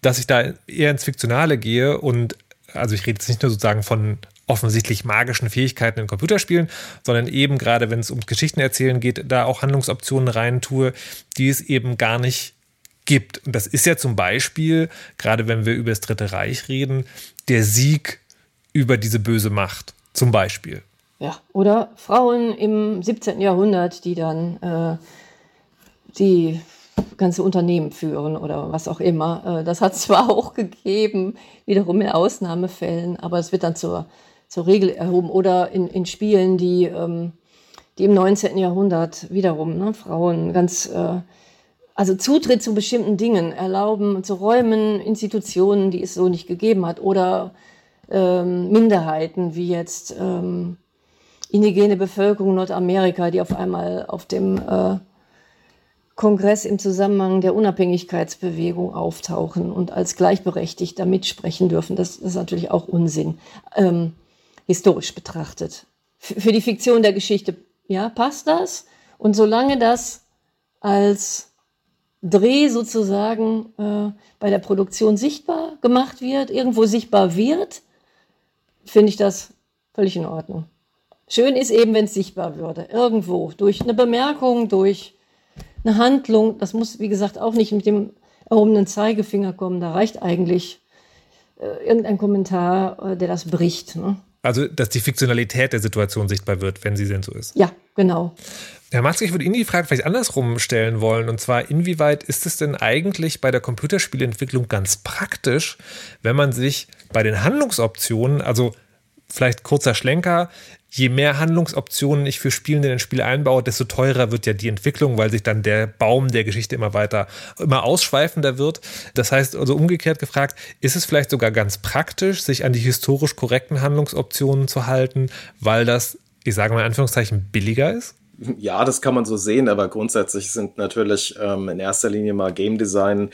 dass ich da eher ins Fiktionale gehe und also ich rede jetzt nicht nur sozusagen von offensichtlich magischen Fähigkeiten in Computerspielen, sondern eben gerade, wenn es ums Geschichten erzählen geht, da auch Handlungsoptionen rein tue, die es eben gar nicht gibt. Und das ist ja zum Beispiel, gerade wenn wir über das Dritte Reich reden, der Sieg über diese böse Macht. Zum Beispiel. Ja, oder Frauen im 17. Jahrhundert, die dann äh, die ganze Unternehmen führen oder was auch immer. Äh, das hat zwar (laughs) auch gegeben, wiederum in Ausnahmefällen, aber es wird dann zur, zur Regel erhoben. Oder in, in Spielen, die, ähm, die im 19. Jahrhundert wiederum ne, Frauen ganz, äh, also Zutritt zu bestimmten Dingen erlauben, zu Räumen, Institutionen, die es so nicht gegeben hat. Oder ähm, Minderheiten, wie jetzt ähm, indigene Bevölkerung Nordamerika, die auf einmal auf dem äh, Kongress im Zusammenhang der Unabhängigkeitsbewegung auftauchen und als Gleichberechtigter mitsprechen dürfen. Das, das ist natürlich auch Unsinn, ähm, historisch betrachtet. F für die Fiktion der Geschichte, ja, passt das? Und solange das als Dreh sozusagen äh, bei der Produktion sichtbar gemacht wird, irgendwo sichtbar wird, finde ich das völlig in Ordnung. Schön ist eben, wenn es sichtbar würde, irgendwo, durch eine Bemerkung, durch eine Handlung. Das muss, wie gesagt, auch nicht mit dem erhobenen Zeigefinger kommen. Da reicht eigentlich äh, irgendein Kommentar, äh, der das bricht. Ne? Also, dass die Fiktionalität der Situation sichtbar wird, wenn sie denn so ist. Ja, genau. Herr Matzke, ich würde Ihnen die Frage vielleicht andersrum stellen wollen. Und zwar, inwieweit ist es denn eigentlich bei der Computerspielentwicklung ganz praktisch, wenn man sich bei den Handlungsoptionen, also vielleicht kurzer Schlenker, je mehr Handlungsoptionen ich für Spielende in ein Spiel einbaue, desto teurer wird ja die Entwicklung, weil sich dann der Baum der Geschichte immer weiter, immer ausschweifender wird. Das heißt, also umgekehrt gefragt, ist es vielleicht sogar ganz praktisch, sich an die historisch korrekten Handlungsoptionen zu halten, weil das, ich sage mal in Anführungszeichen, billiger ist? ja, das kann man so sehen, aber grundsätzlich sind natürlich ähm, in erster Linie mal Game Design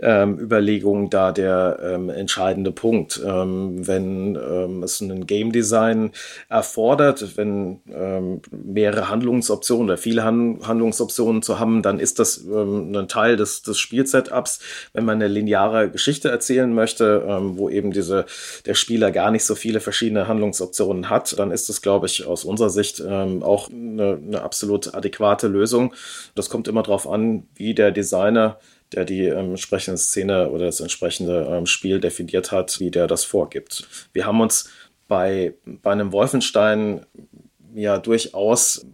ähm, Überlegungen da der ähm, entscheidende Punkt. Ähm, wenn ähm, es einen Game Design erfordert, wenn ähm, mehrere Handlungsoptionen oder viele Han Handlungsoptionen zu haben, dann ist das ähm, ein Teil des, des Spielsetups. Wenn man eine lineare Geschichte erzählen möchte, wo eben diese, der Spieler gar nicht so viele verschiedene Handlungsoptionen hat, dann ist das, glaube ich, aus unserer Sicht auch eine, eine absolut adäquate Lösung. Das kommt immer darauf an, wie der Designer der die ähm, entsprechende Szene oder das entsprechende ähm, Spiel definiert hat, wie der das vorgibt. Wir haben uns bei, bei einem Wolfenstein ja durchaus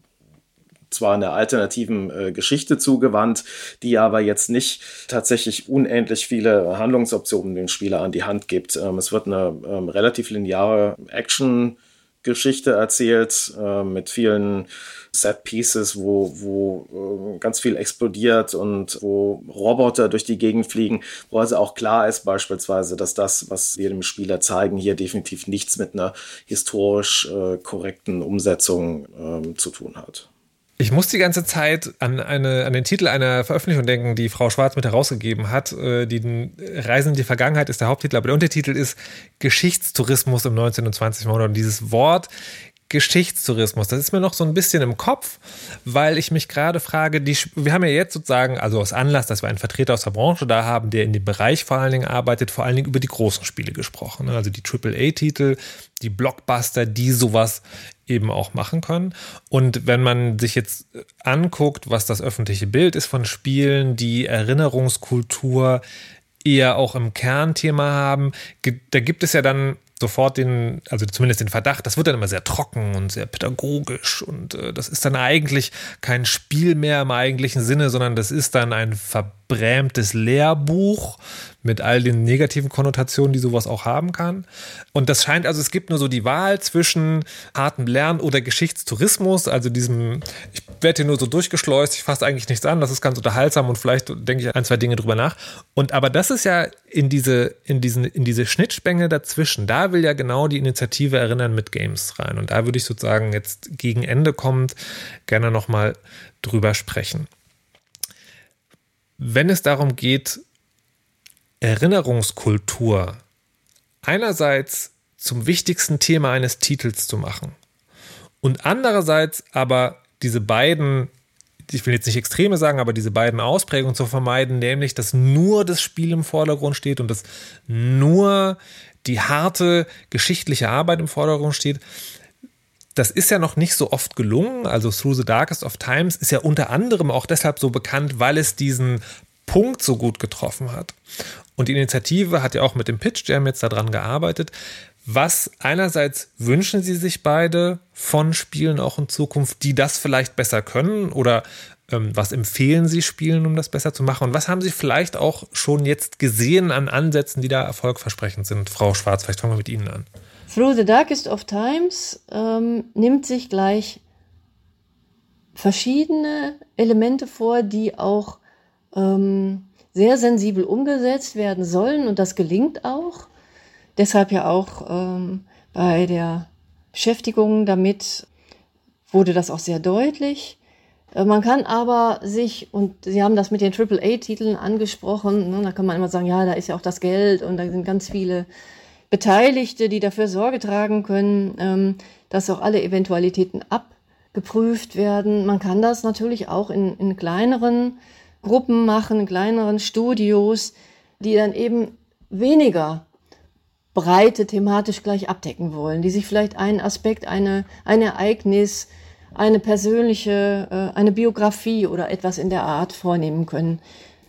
zwar einer alternativen äh, Geschichte zugewandt, die aber jetzt nicht tatsächlich unendlich viele Handlungsoptionen dem Spieler an die Hand gibt. Ähm, es wird eine ähm, relativ lineare Action Geschichte erzählt äh, mit vielen Set Pieces, wo, wo äh, ganz viel explodiert und wo Roboter durch die Gegend fliegen, wo also auch klar ist beispielsweise, dass das, was wir dem Spieler zeigen, hier definitiv nichts mit einer historisch äh, korrekten Umsetzung ähm, zu tun hat. Ich muss die ganze Zeit an, eine, an den Titel einer Veröffentlichung denken, die Frau Schwarz mit herausgegeben hat. Äh, die Reisen in die Vergangenheit ist der Haupttitel, aber der Untertitel ist Geschichtstourismus im 19. und 20. Jahrhundert. Und dieses Wort Geschichtstourismus. Das ist mir noch so ein bisschen im Kopf, weil ich mich gerade frage, die, wir haben ja jetzt sozusagen, also aus Anlass, dass wir einen Vertreter aus der Branche da haben, der in dem Bereich vor allen Dingen arbeitet, vor allen Dingen über die großen Spiele gesprochen. Ne? Also die AAA-Titel, die Blockbuster, die sowas eben auch machen können. Und wenn man sich jetzt anguckt, was das öffentliche Bild ist von Spielen, die Erinnerungskultur eher auch im Kernthema haben, da gibt es ja dann sofort den, also zumindest den Verdacht, das wird dann immer sehr trocken und sehr pädagogisch und äh, das ist dann eigentlich kein Spiel mehr im eigentlichen Sinne, sondern das ist dann ein verbrämtes Lehrbuch mit all den negativen Konnotationen, die sowas auch haben kann. Und das scheint also, es gibt nur so die Wahl zwischen hartem Lernen oder Geschichtstourismus, also diesem, ich werde hier nur so durchgeschleust, ich fasse eigentlich nichts an, das ist ganz unterhaltsam und vielleicht denke ich ein, zwei Dinge drüber nach. Und aber das ist ja in diese, in diesen, in diese Schnittspenge dazwischen, da will ja genau die Initiative Erinnern mit Games rein. Und da würde ich sozusagen jetzt gegen Ende kommend gerne nochmal drüber sprechen. Wenn es darum geht, Erinnerungskultur einerseits zum wichtigsten Thema eines Titels zu machen und andererseits aber diese beiden, ich will jetzt nicht Extreme sagen, aber diese beiden Ausprägungen zu vermeiden, nämlich dass nur das Spiel im Vordergrund steht und dass nur die harte geschichtliche Arbeit im Vordergrund steht. Das ist ja noch nicht so oft gelungen. Also Through the Darkest of Times ist ja unter anderem auch deshalb so bekannt, weil es diesen Punkt so gut getroffen hat. Und die Initiative hat ja auch mit dem Pitch Jam jetzt daran gearbeitet. Was einerseits wünschen Sie sich beide von Spielen auch in Zukunft, die das vielleicht besser können oder ähm, was empfehlen Sie Spielen, um das besser zu machen? Und was haben Sie vielleicht auch schon jetzt gesehen an Ansätzen, die da erfolgversprechend sind? Frau Schwarz, vielleicht fangen wir mit Ihnen an. Through the Darkest of Times ähm, nimmt sich gleich verschiedene Elemente vor, die auch ähm, sehr sensibel umgesetzt werden sollen und das gelingt auch. Deshalb ja auch ähm, bei der Beschäftigung damit wurde das auch sehr deutlich. Äh, man kann aber sich, und Sie haben das mit den AAA-Titeln angesprochen, ne, da kann man immer sagen, ja, da ist ja auch das Geld und da sind ganz viele Beteiligte, die dafür Sorge tragen können, ähm, dass auch alle Eventualitäten abgeprüft werden. Man kann das natürlich auch in, in kleineren Gruppen machen, kleineren Studios, die dann eben weniger breite thematisch gleich abdecken wollen, die sich vielleicht einen Aspekt, eine, ein Ereignis, eine persönliche, äh, eine Biografie oder etwas in der Art vornehmen können.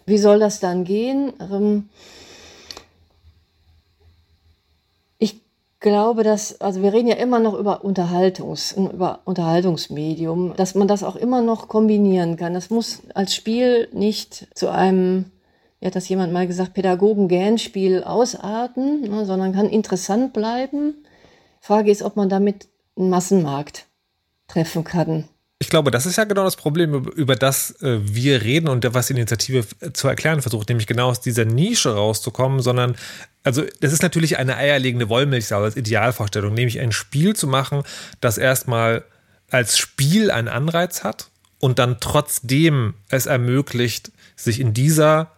Wie soll das dann gehen? Ähm, glaube, dass, also wir reden ja immer noch über Unterhaltungs, über Unterhaltungsmedium, dass man das auch immer noch kombinieren kann. Das muss als Spiel nicht zu einem, wie hat das jemand mal gesagt, Pädagogen-Gähn-Spiel ausarten, ne, sondern kann interessant bleiben. Frage ist, ob man damit einen Massenmarkt treffen kann. Ich glaube, das ist ja genau das Problem, über das äh, wir reden und was die Initiative zu erklären versucht, nämlich genau aus dieser Nische rauszukommen, sondern also das ist natürlich eine eierlegende Wollmilchsau als Idealvorstellung, nämlich ein Spiel zu machen, das erstmal als Spiel einen Anreiz hat und dann trotzdem es ermöglicht, sich in dieser,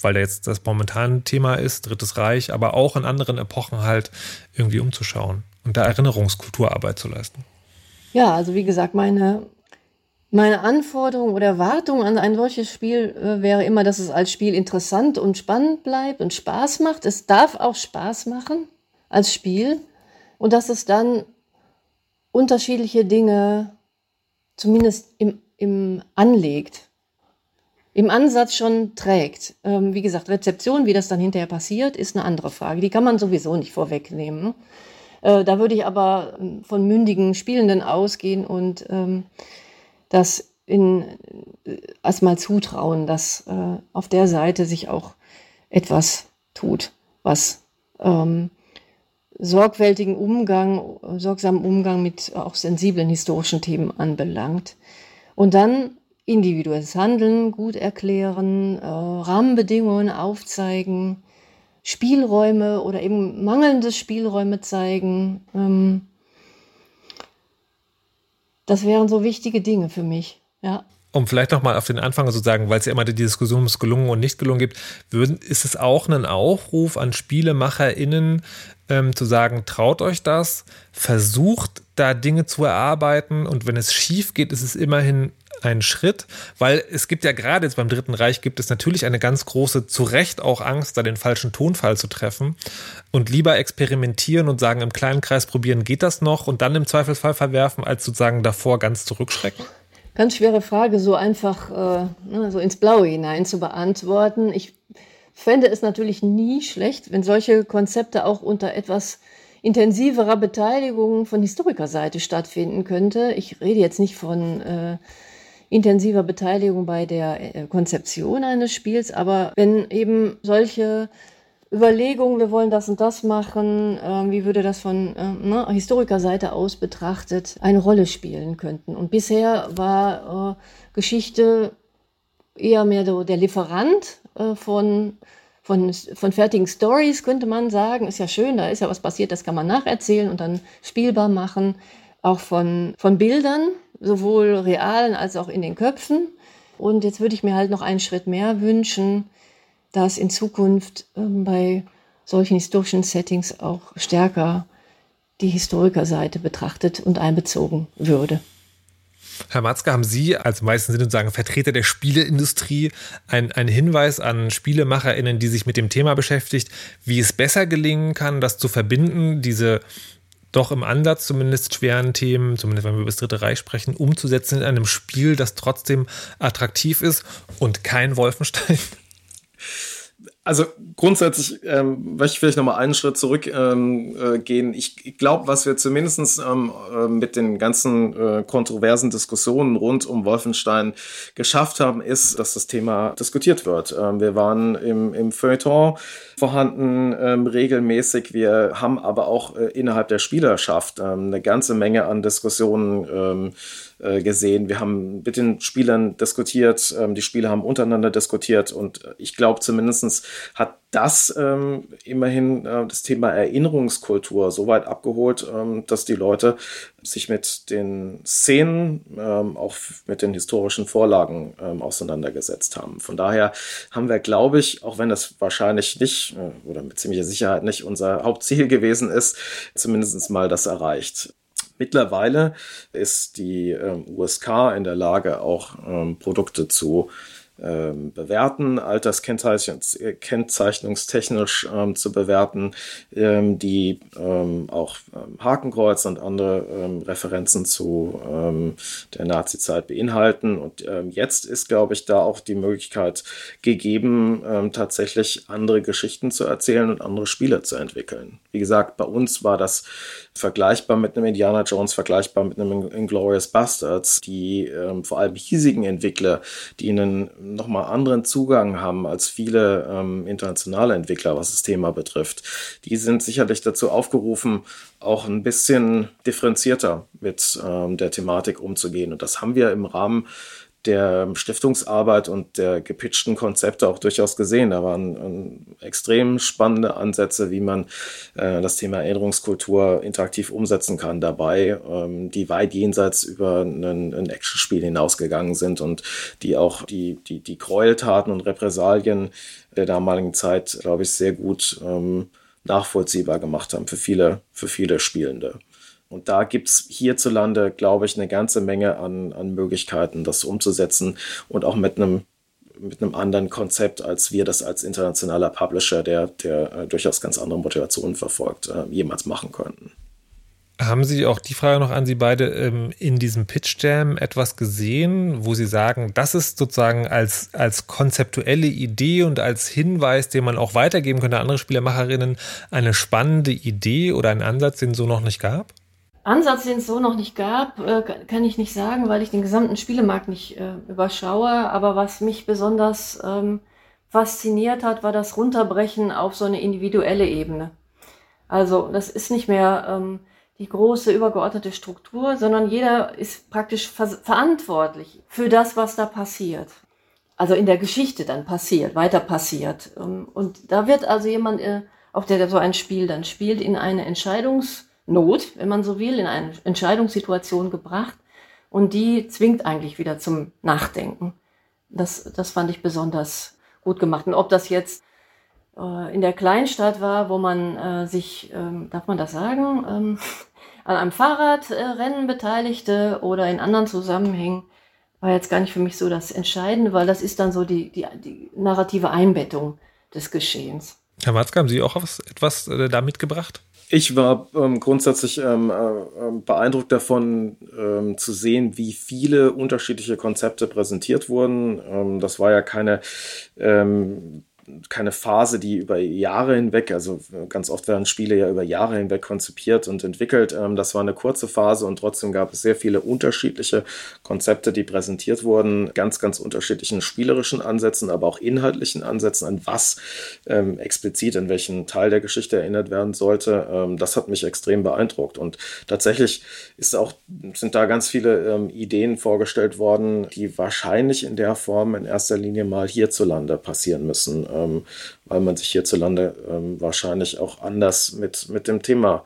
weil jetzt das momentane Thema ist, Drittes Reich, aber auch in anderen Epochen halt irgendwie umzuschauen und da Erinnerungskulturarbeit zu leisten. Ja, also wie gesagt, meine, meine Anforderung oder Erwartung an ein solches Spiel äh, wäre immer, dass es als Spiel interessant und spannend bleibt und Spaß macht. Es darf auch Spaß machen als Spiel und dass es dann unterschiedliche Dinge zumindest im, im anlegt, im Ansatz schon trägt. Ähm, wie gesagt, Rezeption, wie das dann hinterher passiert, ist eine andere Frage. Die kann man sowieso nicht vorwegnehmen. Äh, da würde ich aber ähm, von mündigen Spielenden ausgehen und ähm, das in, erstmal zutrauen, dass äh, auf der Seite sich auch etwas tut, was ähm, sorgfältigen Umgang, sorgsamen Umgang mit auch sensiblen historischen Themen anbelangt. Und dann individuelles Handeln gut erklären, äh, Rahmenbedingungen aufzeigen, Spielräume oder eben mangelnde Spielräume zeigen. Ähm, das wären so wichtige Dinge für mich, ja. Um vielleicht nochmal auf den Anfang zu sagen, weil es ja immer die Diskussion ums gelungen und nicht gelungen gibt, würden, ist es auch ein Aufruf an SpielemacherInnen, ähm, zu sagen, traut euch das, versucht da Dinge zu erarbeiten und wenn es schief geht, ist es immerhin ein Schritt, weil es gibt ja gerade jetzt beim Dritten Reich gibt es natürlich eine ganz große, zu Recht auch Angst, da den falschen Tonfall zu treffen und lieber experimentieren und sagen, im kleinen Kreis probieren, geht das noch und dann im Zweifelsfall verwerfen, als sozusagen davor ganz zurückschrecken? Ganz schwere Frage, so einfach äh, ne, so ins Blaue hinein zu beantworten. Ich fände es natürlich nie schlecht, wenn solche Konzepte auch unter etwas intensiverer Beteiligung von Historikerseite stattfinden könnte. Ich rede jetzt nicht von äh, intensiver Beteiligung bei der äh, Konzeption eines Spiels, aber wenn eben solche Überlegungen, wir wollen das und das machen, äh, wie würde das von äh, ne, Historikerseite aus betrachtet, eine Rolle spielen könnten. Und bisher war äh, Geschichte eher mehr so der Lieferant äh, von, von, von fertigen Stories, könnte man sagen. Ist ja schön, da ist ja was passiert, das kann man nacherzählen und dann spielbar machen. Auch von, von Bildern, sowohl realen als auch in den Köpfen. Und jetzt würde ich mir halt noch einen Schritt mehr wünschen, dass in Zukunft ähm, bei solchen historischen Settings auch stärker die Historikerseite betrachtet und einbezogen würde. Herr Matzke, haben Sie als meisten Sinne sagen Vertreter der Spieleindustrie einen Hinweis an SpielemacherInnen, die sich mit dem Thema beschäftigt, wie es besser gelingen kann, das zu verbinden, diese doch im Ansatz zumindest schweren Themen, zumindest wenn wir über das Dritte Reich sprechen, umzusetzen in einem Spiel, das trotzdem attraktiv ist und kein Wolfenstein? Also grundsätzlich ähm, möchte ich vielleicht nochmal einen Schritt zurückgehen. Ähm, äh, gehen. ich ich glaube, was wir zumindest ähm, äh, mit den ganzen äh, kontroversen Diskussionen rund um Wolfenstein geschafft haben, ist, dass das Thema diskutiert wird. Ähm, wir waren im, im Feuilleton vorhanden ähm, regelmäßig. Wir haben aber auch äh, innerhalb der Spielerschaft ähm, eine ganze Menge an Diskussionen ähm, äh, gesehen. Wir haben mit den Spielern diskutiert, ähm, die Spieler haben untereinander diskutiert und ich glaube zumindest hat das ähm, immerhin äh, das Thema Erinnerungskultur so weit abgeholt, ähm, dass die Leute sich mit den Szenen, ähm, auch mit den historischen Vorlagen ähm, auseinandergesetzt haben. Von daher haben wir, glaube ich, auch wenn das wahrscheinlich nicht äh, oder mit ziemlicher Sicherheit nicht unser Hauptziel gewesen ist, zumindest mal das erreicht. Mittlerweile ist die ähm, USK in der Lage, auch ähm, Produkte zu ähm, bewerten, alterskennzeichnungstechnisch ähm, zu bewerten, ähm, die ähm, auch ähm, Hakenkreuz und andere ähm, Referenzen zu der Nazizeit beinhalten. Und jetzt ist, glaube ich, da auch die Möglichkeit gegeben, tatsächlich andere Geschichten zu erzählen und andere Spiele zu entwickeln. Wie gesagt, bei uns war das vergleichbar mit einem Indiana Jones, vergleichbar mit einem Inglourious Bastards, die ähm, vor allem hiesigen Entwickler, die einen nochmal anderen Zugang haben als viele ähm, internationale Entwickler, was das Thema betrifft. Die sind sicherlich dazu aufgerufen, auch ein bisschen differenzierter mit ähm, der Thematik umzugehen. Und das haben wir im Rahmen der Stiftungsarbeit und der gepitchten Konzepte auch durchaus gesehen. Da waren ähm, extrem spannende Ansätze, wie man äh, das Thema Erinnerungskultur interaktiv umsetzen kann dabei, ähm, die weit jenseits über ein, ein Actionspiel hinausgegangen sind und die auch die, die, die Gräueltaten und Repressalien der damaligen Zeit, glaube ich, sehr gut ähm, nachvollziehbar gemacht haben für viele, für viele Spielende. Und da gibt's hierzulande, glaube ich, eine ganze Menge an, an Möglichkeiten, das umzusetzen und auch mit einem mit einem anderen Konzept, als wir das als internationaler Publisher, der, der äh, durchaus ganz andere Motivationen verfolgt, äh, jemals machen könnten. Haben Sie auch die Frage noch an Sie beide ähm, in diesem Pitch Jam etwas gesehen, wo Sie sagen, das ist sozusagen als, als konzeptuelle Idee und als Hinweis, den man auch weitergeben könnte an andere Spielermacherinnen, eine spannende Idee oder einen Ansatz, den es so noch nicht gab? Ansatz, den es so noch nicht gab, äh, kann ich nicht sagen, weil ich den gesamten Spielemarkt nicht äh, überschaue. Aber was mich besonders ähm, fasziniert hat, war das Runterbrechen auf so eine individuelle Ebene. Also das ist nicht mehr ähm, die große übergeordnete Struktur, sondern jeder ist praktisch ver verantwortlich für das, was da passiert. Also in der Geschichte dann passiert, weiter passiert. Ähm, und da wird also jemand, äh, auch der so ein Spiel dann spielt, in eine Entscheidungs- Not, wenn man so will, in eine Entscheidungssituation gebracht und die zwingt eigentlich wieder zum Nachdenken. Das, das fand ich besonders gut gemacht. Und ob das jetzt äh, in der Kleinstadt war, wo man äh, sich, ähm, darf man das sagen, ähm, (laughs) an einem Fahrradrennen beteiligte oder in anderen Zusammenhängen, war jetzt gar nicht für mich so das Entscheidende, weil das ist dann so die, die, die narrative Einbettung des Geschehens. Herr Matzke, haben Sie auch was, etwas äh, da mitgebracht? Ich war ähm, grundsätzlich ähm, äh, ähm, beeindruckt davon ähm, zu sehen, wie viele unterschiedliche Konzepte präsentiert wurden. Ähm, das war ja keine ähm, keine Phase, die über Jahre hinweg, also ganz oft werden Spiele ja über Jahre hinweg konzipiert und entwickelt. Ähm, das war eine kurze Phase und trotzdem gab es sehr viele unterschiedliche Konzepte, die präsentiert wurden, ganz, ganz unterschiedlichen spielerischen Ansätzen, aber auch inhaltlichen Ansätzen, an was ähm, explizit in welchen Teil der Geschichte erinnert werden sollte. Ähm, das hat mich extrem beeindruckt und tatsächlich ist auch, sind da ganz viele ähm, Ideen vorgestellt worden, die wahrscheinlich in der Form in erster Linie mal hierzulande passieren müssen ähm, weil man sich hierzulande ähm, wahrscheinlich auch anders mit, mit dem Thema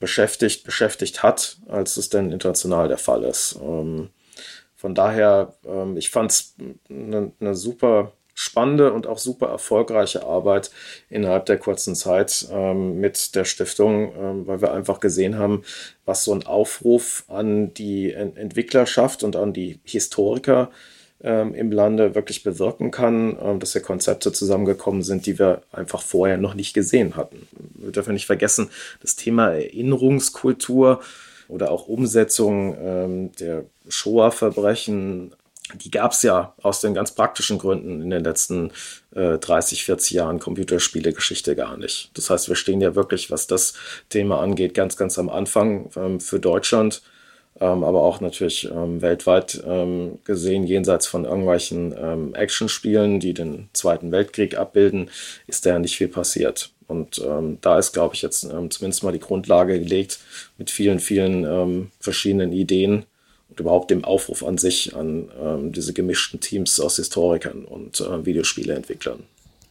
beschäftigt, beschäftigt hat, als es denn international der Fall ist. Ähm, von daher, ähm, ich fand es eine ne super spannende und auch super erfolgreiche Arbeit innerhalb der kurzen Zeit ähm, mit der Stiftung, ähm, weil wir einfach gesehen haben, was so ein Aufruf an die Entwicklerschaft und an die Historiker ähm, im Lande wirklich bewirken kann, ähm, dass hier Konzepte zusammengekommen sind, die wir einfach vorher noch nicht gesehen hatten. Wir dürfen nicht vergessen, das Thema Erinnerungskultur oder auch Umsetzung ähm, der Shoah-Verbrechen, die gab es ja aus den ganz praktischen Gründen in den letzten äh, 30, 40 Jahren Computerspiele-Geschichte gar nicht. Das heißt, wir stehen ja wirklich, was das Thema angeht, ganz, ganz am Anfang ähm, für Deutschland ähm, aber auch natürlich ähm, weltweit ähm, gesehen, jenseits von irgendwelchen ähm, Actionspielen, die den Zweiten Weltkrieg abbilden, ist da nicht viel passiert. Und ähm, da ist, glaube ich, jetzt ähm, zumindest mal die Grundlage gelegt mit vielen, vielen verschiedenen Ideen und überhaupt dem Aufruf an sich, an diese gemischten Teams aus Historikern und äh, Videospieleentwicklern.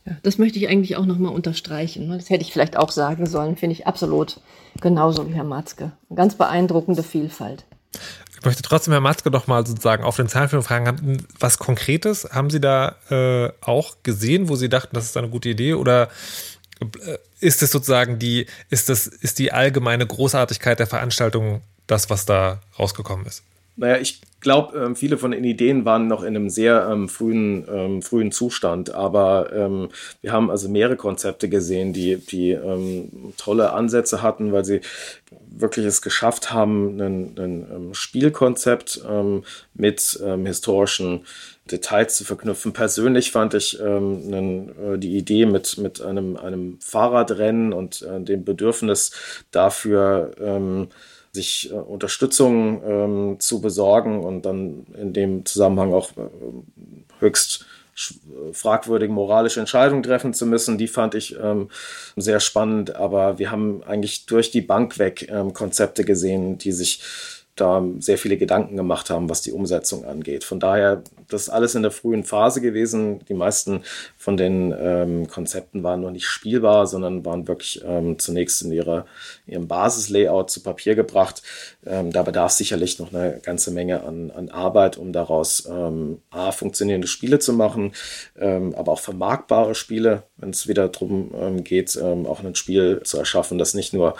Ja, das möchte ich eigentlich auch nochmal unterstreichen. Das hätte ich vielleicht auch sagen sollen, finde ich absolut genauso wie Herr Matzke. Eine ganz beeindruckende Vielfalt. Ich möchte trotzdem Herr Matzke doch mal sozusagen auf den Zahnfilm fragen, was Konkretes haben Sie da äh, auch gesehen, wo Sie dachten, das ist eine gute Idee oder äh, ist es sozusagen die, ist das, ist die allgemeine Großartigkeit der Veranstaltung das, was da rausgekommen ist? Naja, ich glaube, ähm, viele von den Ideen waren noch in einem sehr ähm, frühen, ähm, frühen Zustand, aber ähm, wir haben also mehrere Konzepte gesehen, die, die ähm, tolle Ansätze hatten, weil sie wirklich es geschafft haben, ein, ähm, Spielkonzept mit historischen Details zu verknüpfen. Persönlich fand ich ähm, äh, die Idee mit, mit einem, einem Fahrradrennen und äh, dem Bedürfnis dafür, sich äh, Unterstützung ähm, zu besorgen und dann in dem Zusammenhang auch äh, höchst fragwürdige moralische Entscheidungen treffen zu müssen, die fand ich ähm, sehr spannend. Aber wir haben eigentlich durch die Bank weg ähm, Konzepte gesehen, die sich da sehr viele Gedanken gemacht haben, was die Umsetzung angeht. Von daher, das ist alles in der frühen Phase gewesen. Die meisten von den ähm, Konzepten waren noch nicht spielbar, sondern waren wirklich ähm, zunächst in ihrer, ihrem Basislayout zu Papier gebracht. Ähm, da bedarf sicherlich noch eine ganze Menge an, an Arbeit, um daraus ähm, A, funktionierende Spiele zu machen, ähm, aber auch vermarktbare Spiele, wenn es wieder darum ähm, geht, auch ein Spiel zu erschaffen, das nicht nur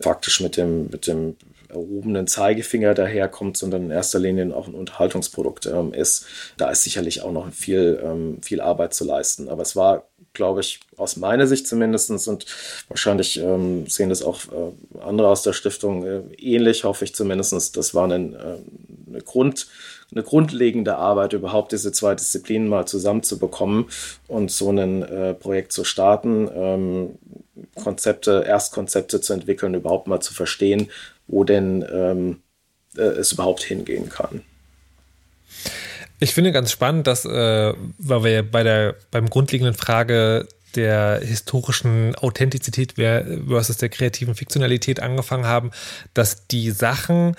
faktisch mit dem, mit dem erhobenen Zeigefinger daherkommt, sondern in erster Linie auch ein Unterhaltungsprodukt ähm, ist. Da ist sicherlich auch noch viel, ähm, viel Arbeit zu leisten. Aber es war, glaube ich, aus meiner Sicht zumindest und wahrscheinlich ähm, sehen das auch äh, andere aus der Stiftung äh, ähnlich, hoffe ich zumindest. Das war ein, äh, eine Grund eine grundlegende Arbeit, überhaupt diese zwei Disziplinen mal zusammenzubekommen und so ein äh, Projekt zu starten, ähm, Konzepte, Erstkonzepte zu entwickeln, überhaupt mal zu verstehen, wo denn ähm, äh, es überhaupt hingehen kann. Ich finde ganz spannend, dass, äh, weil wir bei der, beim grundlegenden Frage der historischen Authentizität versus der kreativen Fiktionalität angefangen haben, dass die Sachen,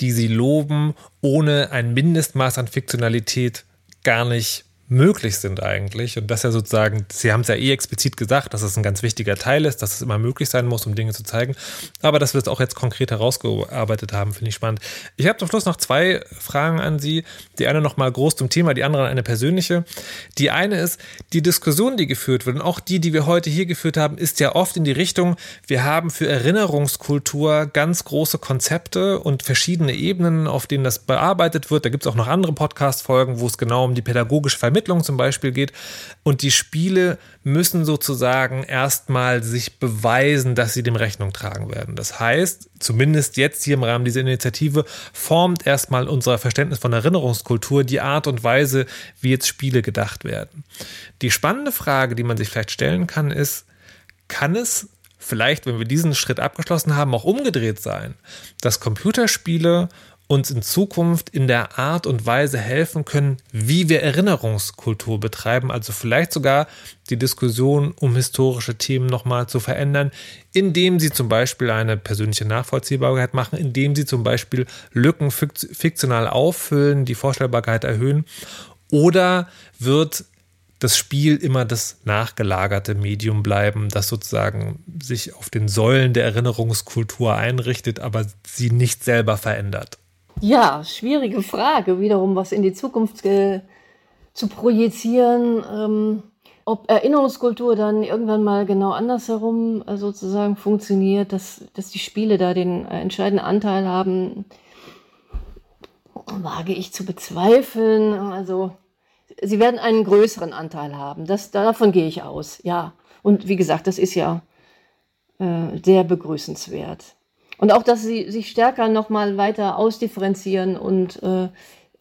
die sie loben, ohne ein Mindestmaß an Fiktionalität gar nicht möglich sind eigentlich. Und dass ja sozusagen, Sie haben es ja eh explizit gesagt, dass es ein ganz wichtiger Teil ist, dass es immer möglich sein muss, um Dinge zu zeigen. Aber dass wir es auch jetzt konkret herausgearbeitet haben, finde ich spannend. Ich habe zum Schluss noch zwei Fragen an Sie. Die eine nochmal groß zum Thema, die andere eine persönliche. Die eine ist, die Diskussion, die geführt wird, und auch die, die wir heute hier geführt haben, ist ja oft in die Richtung, wir haben für Erinnerungskultur ganz große Konzepte und verschiedene Ebenen, auf denen das bearbeitet wird. Da gibt es auch noch andere Podcast-Folgen, wo es genau um die pädagogische Vermittlung Vermittlung zum Beispiel geht. Und die Spiele müssen sozusagen erstmal sich beweisen, dass sie dem Rechnung tragen werden. Das heißt, zumindest jetzt hier im Rahmen dieser Initiative, formt erstmal unser Verständnis von Erinnerungskultur die Art und Weise, wie jetzt Spiele gedacht werden. Die spannende Frage, die man sich vielleicht stellen kann, ist, kann es vielleicht, wenn wir diesen Schritt abgeschlossen haben, auch umgedreht sein, dass Computerspiele uns in Zukunft in der Art und Weise helfen können, wie wir Erinnerungskultur betreiben, also vielleicht sogar die Diskussion um historische Themen nochmal zu verändern, indem sie zum Beispiel eine persönliche Nachvollziehbarkeit machen, indem sie zum Beispiel Lücken fiktional auffüllen, die Vorstellbarkeit erhöhen, oder wird das Spiel immer das nachgelagerte Medium bleiben, das sozusagen sich auf den Säulen der Erinnerungskultur einrichtet, aber sie nicht selber verändert? Ja, schwierige Frage, wiederum was in die Zukunft äh, zu projizieren. Ähm, ob Erinnerungskultur dann irgendwann mal genau andersherum äh, sozusagen funktioniert, dass, dass die Spiele da den äh, entscheidenden Anteil haben, wage ich zu bezweifeln. Also sie werden einen größeren Anteil haben. Das, davon gehe ich aus, ja. Und wie gesagt, das ist ja äh, sehr begrüßenswert. Und auch, dass sie sich stärker nochmal weiter ausdifferenzieren und äh,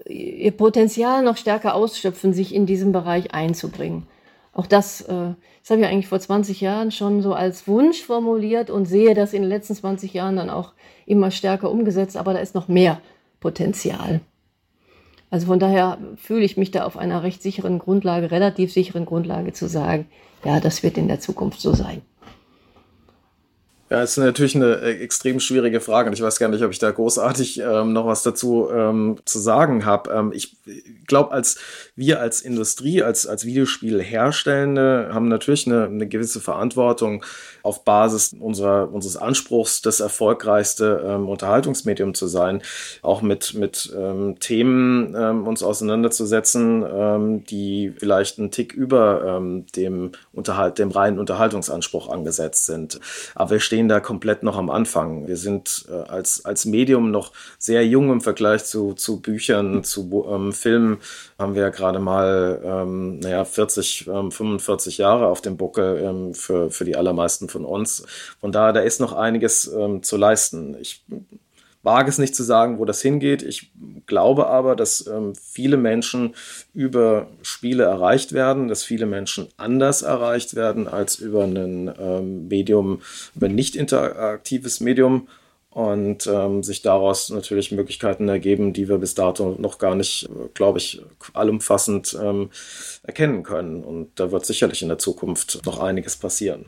ihr Potenzial noch stärker ausschöpfen, sich in diesem Bereich einzubringen. Auch das, äh, das habe ich eigentlich vor 20 Jahren schon so als Wunsch formuliert und sehe das in den letzten 20 Jahren dann auch immer stärker umgesetzt, aber da ist noch mehr Potenzial. Also von daher fühle ich mich da auf einer recht sicheren Grundlage, relativ sicheren Grundlage zu sagen, ja, das wird in der Zukunft so sein. Ja, ist natürlich eine äh, extrem schwierige Frage und ich weiß gar nicht, ob ich da großartig ähm, noch was dazu ähm, zu sagen habe. Ähm, ich glaube, als wir als Industrie, als, als Videospielherstellende haben natürlich eine, eine gewisse Verantwortung auf Basis unserer, unseres Anspruchs, das erfolgreichste ähm, Unterhaltungsmedium zu sein, auch mit, mit ähm, Themen ähm, uns auseinanderzusetzen, ähm, die vielleicht einen Tick über ähm, dem, Unterhalt, dem reinen Unterhaltungsanspruch angesetzt sind. Aber wir stehen da komplett noch am Anfang. Wir sind äh, als, als Medium noch sehr jung im Vergleich zu, zu Büchern, zu ähm, Filmen. Haben wir ja gerade mal, ähm, naja, 40, ähm, 45 Jahre auf dem Buckel ähm, für, für die allermeisten von uns. Von daher, da ist noch einiges ähm, zu leisten. Ich wage es nicht zu sagen, wo das hingeht. Ich glaube aber, dass ähm, viele Menschen über Spiele erreicht werden, dass viele Menschen anders erreicht werden als über ein ähm, Medium, über ein nicht interaktives Medium und ähm, sich daraus natürlich Möglichkeiten ergeben, die wir bis dato noch gar nicht, glaube ich, allumfassend ähm, erkennen können. Und da wird sicherlich in der Zukunft noch einiges passieren.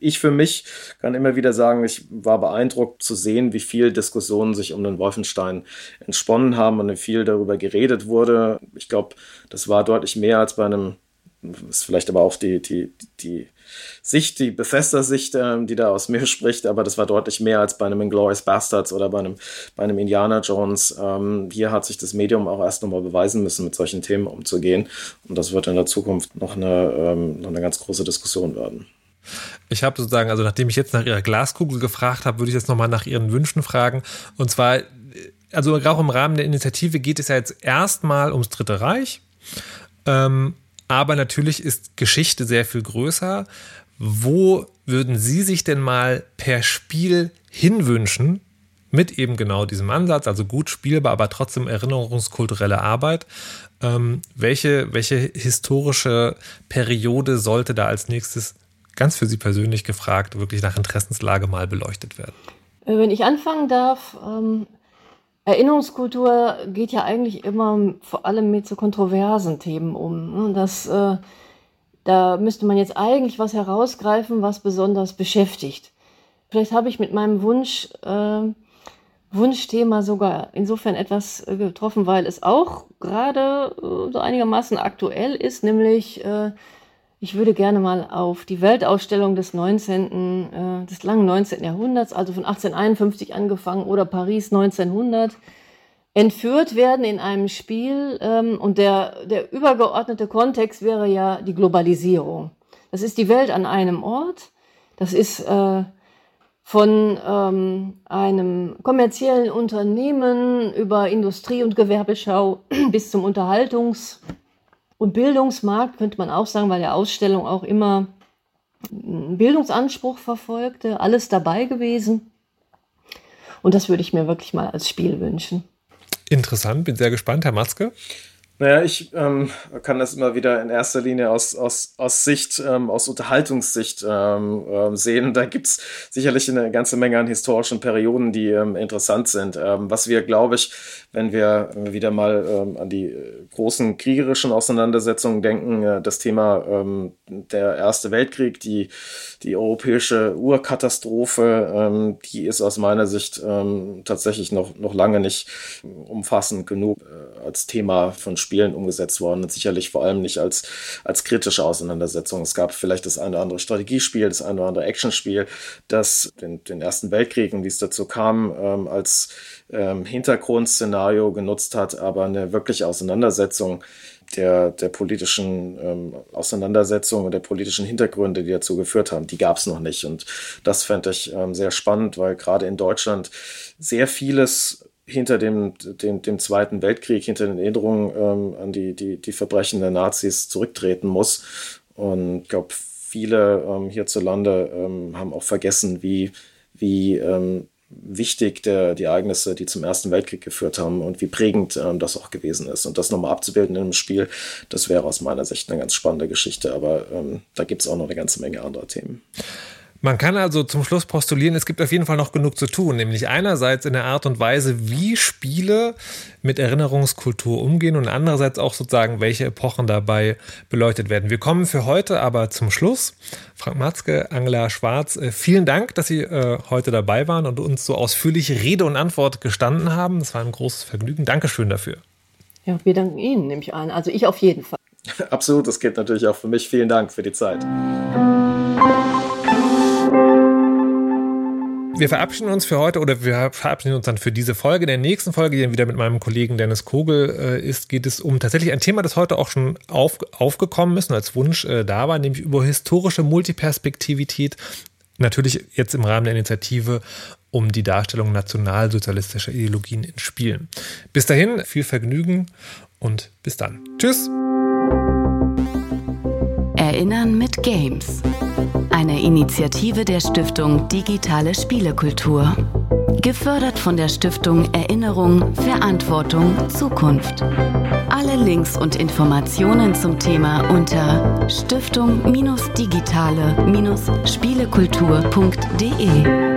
Ich für mich kann immer wieder sagen, ich war beeindruckt zu sehen, wie viel Diskussionen sich um den Wolfenstein entsponnen haben und wie viel darüber geredet wurde. Ich glaube, das war deutlich mehr als bei einem, ist vielleicht aber auch die, die, die Sicht, die Bethesda-Sicht, ähm, die da aus mir (laughs) spricht, aber das war deutlich mehr als bei einem Inglourious Bastards oder bei einem, bei einem Indiana Jones. Ähm, hier hat sich das Medium auch erst nochmal beweisen müssen, mit solchen Themen umzugehen. Und das wird in der Zukunft noch eine, ähm, noch eine ganz große Diskussion werden. Ich habe sozusagen, also nachdem ich jetzt nach Ihrer Glaskugel gefragt habe, würde ich jetzt nochmal nach Ihren Wünschen fragen. Und zwar, also auch im Rahmen der Initiative geht es ja jetzt erstmal ums Dritte Reich. Ähm, aber natürlich ist Geschichte sehr viel größer. Wo würden Sie sich denn mal per Spiel hinwünschen, mit eben genau diesem Ansatz, also gut spielbar, aber trotzdem erinnerungskulturelle Arbeit. Ähm, welche, welche historische Periode sollte da als nächstes ganz für Sie persönlich gefragt, wirklich nach Interessenslage mal beleuchtet werden? Äh, wenn ich anfangen darf, ähm, Erinnerungskultur geht ja eigentlich immer vor allem mit so kontroversen Themen um. Ne? Das, äh, da müsste man jetzt eigentlich was herausgreifen, was besonders beschäftigt. Vielleicht habe ich mit meinem Wunsch, äh, Wunschthema sogar insofern etwas äh, getroffen, weil es auch gerade äh, so einigermaßen aktuell ist, nämlich äh, ich würde gerne mal auf die Weltausstellung des 19., äh, des langen 19. Jahrhunderts, also von 1851 angefangen oder Paris 1900, entführt werden in einem Spiel. Ähm, und der, der übergeordnete Kontext wäre ja die Globalisierung. Das ist die Welt an einem Ort. Das ist äh, von ähm, einem kommerziellen Unternehmen über Industrie- und Gewerbeschau (clears throat) bis zum Unterhaltungs- und Bildungsmarkt könnte man auch sagen, weil der Ausstellung auch immer einen Bildungsanspruch verfolgte, alles dabei gewesen. Und das würde ich mir wirklich mal als Spiel wünschen. Interessant, bin sehr gespannt, Herr Matzke. Naja, ich ähm, kann das immer wieder in erster Linie aus, aus, aus Sicht, ähm, aus Unterhaltungssicht ähm, ähm sehen. Da gibt's sicherlich eine ganze Menge an historischen Perioden, die ähm, interessant sind. Ähm, was wir, glaube ich, wenn wir wieder mal an die großen kriegerischen Auseinandersetzungen denken, äh, das Thema der Erste Weltkrieg, die, die europäische Urkatastrophe, die ist aus meiner Sicht tatsächlich noch, noch lange nicht umfassend genug äh, als Thema von Spielen umgesetzt worden und sicherlich vor allem nicht als, als kritische Auseinandersetzung. Es gab vielleicht das eine oder andere Strategiespiel, das eine oder andere Actionspiel, das den, den Ersten Weltkrieg wie es dazu kam, ähm, als ähm, Hintergrundszenario genutzt hat, aber eine wirkliche Auseinandersetzung der, der politischen ähm, Auseinandersetzung und der politischen Hintergründe, die dazu geführt haben, die gab es noch nicht. Und das fände ich ähm, sehr spannend, weil gerade in Deutschland sehr vieles hinter dem, dem, dem Zweiten Weltkrieg, hinter den Erinnerungen ähm, an die, die, die Verbrechen der Nazis zurücktreten muss. Und ich glaube, viele ähm, hierzulande ähm, haben auch vergessen, wie, wie ähm, wichtig der, die Ereignisse, die zum Ersten Weltkrieg geführt haben und wie prägend ähm, das auch gewesen ist. Und das nochmal abzubilden in einem Spiel, das wäre aus meiner Sicht eine ganz spannende Geschichte. Aber ähm, da gibt es auch noch eine ganze Menge anderer Themen. Man kann also zum Schluss postulieren, es gibt auf jeden Fall noch genug zu tun, nämlich einerseits in der Art und Weise, wie Spiele mit Erinnerungskultur umgehen und andererseits auch sozusagen, welche Epochen dabei beleuchtet werden. Wir kommen für heute aber zum Schluss. Frank Matzke, Angela Schwarz, äh, vielen Dank, dass Sie äh, heute dabei waren und uns so ausführlich Rede und Antwort gestanden haben. Das war ein großes Vergnügen. Dankeschön dafür. Ja, wir danken Ihnen, nehme ich an. Also ich auf jeden Fall. (laughs) Absolut, das geht natürlich auch für mich. Vielen Dank für die Zeit. Wir verabschieden uns für heute oder wir verabschieden uns dann für diese Folge. In der nächsten Folge, die dann wieder mit meinem Kollegen Dennis Kogel äh, ist, geht es um tatsächlich ein Thema, das heute auch schon auf, aufgekommen ist und als Wunsch äh, da war, nämlich über historische Multiperspektivität. Natürlich jetzt im Rahmen der Initiative um die Darstellung nationalsozialistischer Ideologien in Spielen. Bis dahin, viel Vergnügen und bis dann. Tschüss. Erinnern mit Games. Eine Initiative der Stiftung Digitale Spielekultur. Gefördert von der Stiftung Erinnerung, Verantwortung, Zukunft. Alle Links und Informationen zum Thema unter stiftung-digitale-spielekultur.de.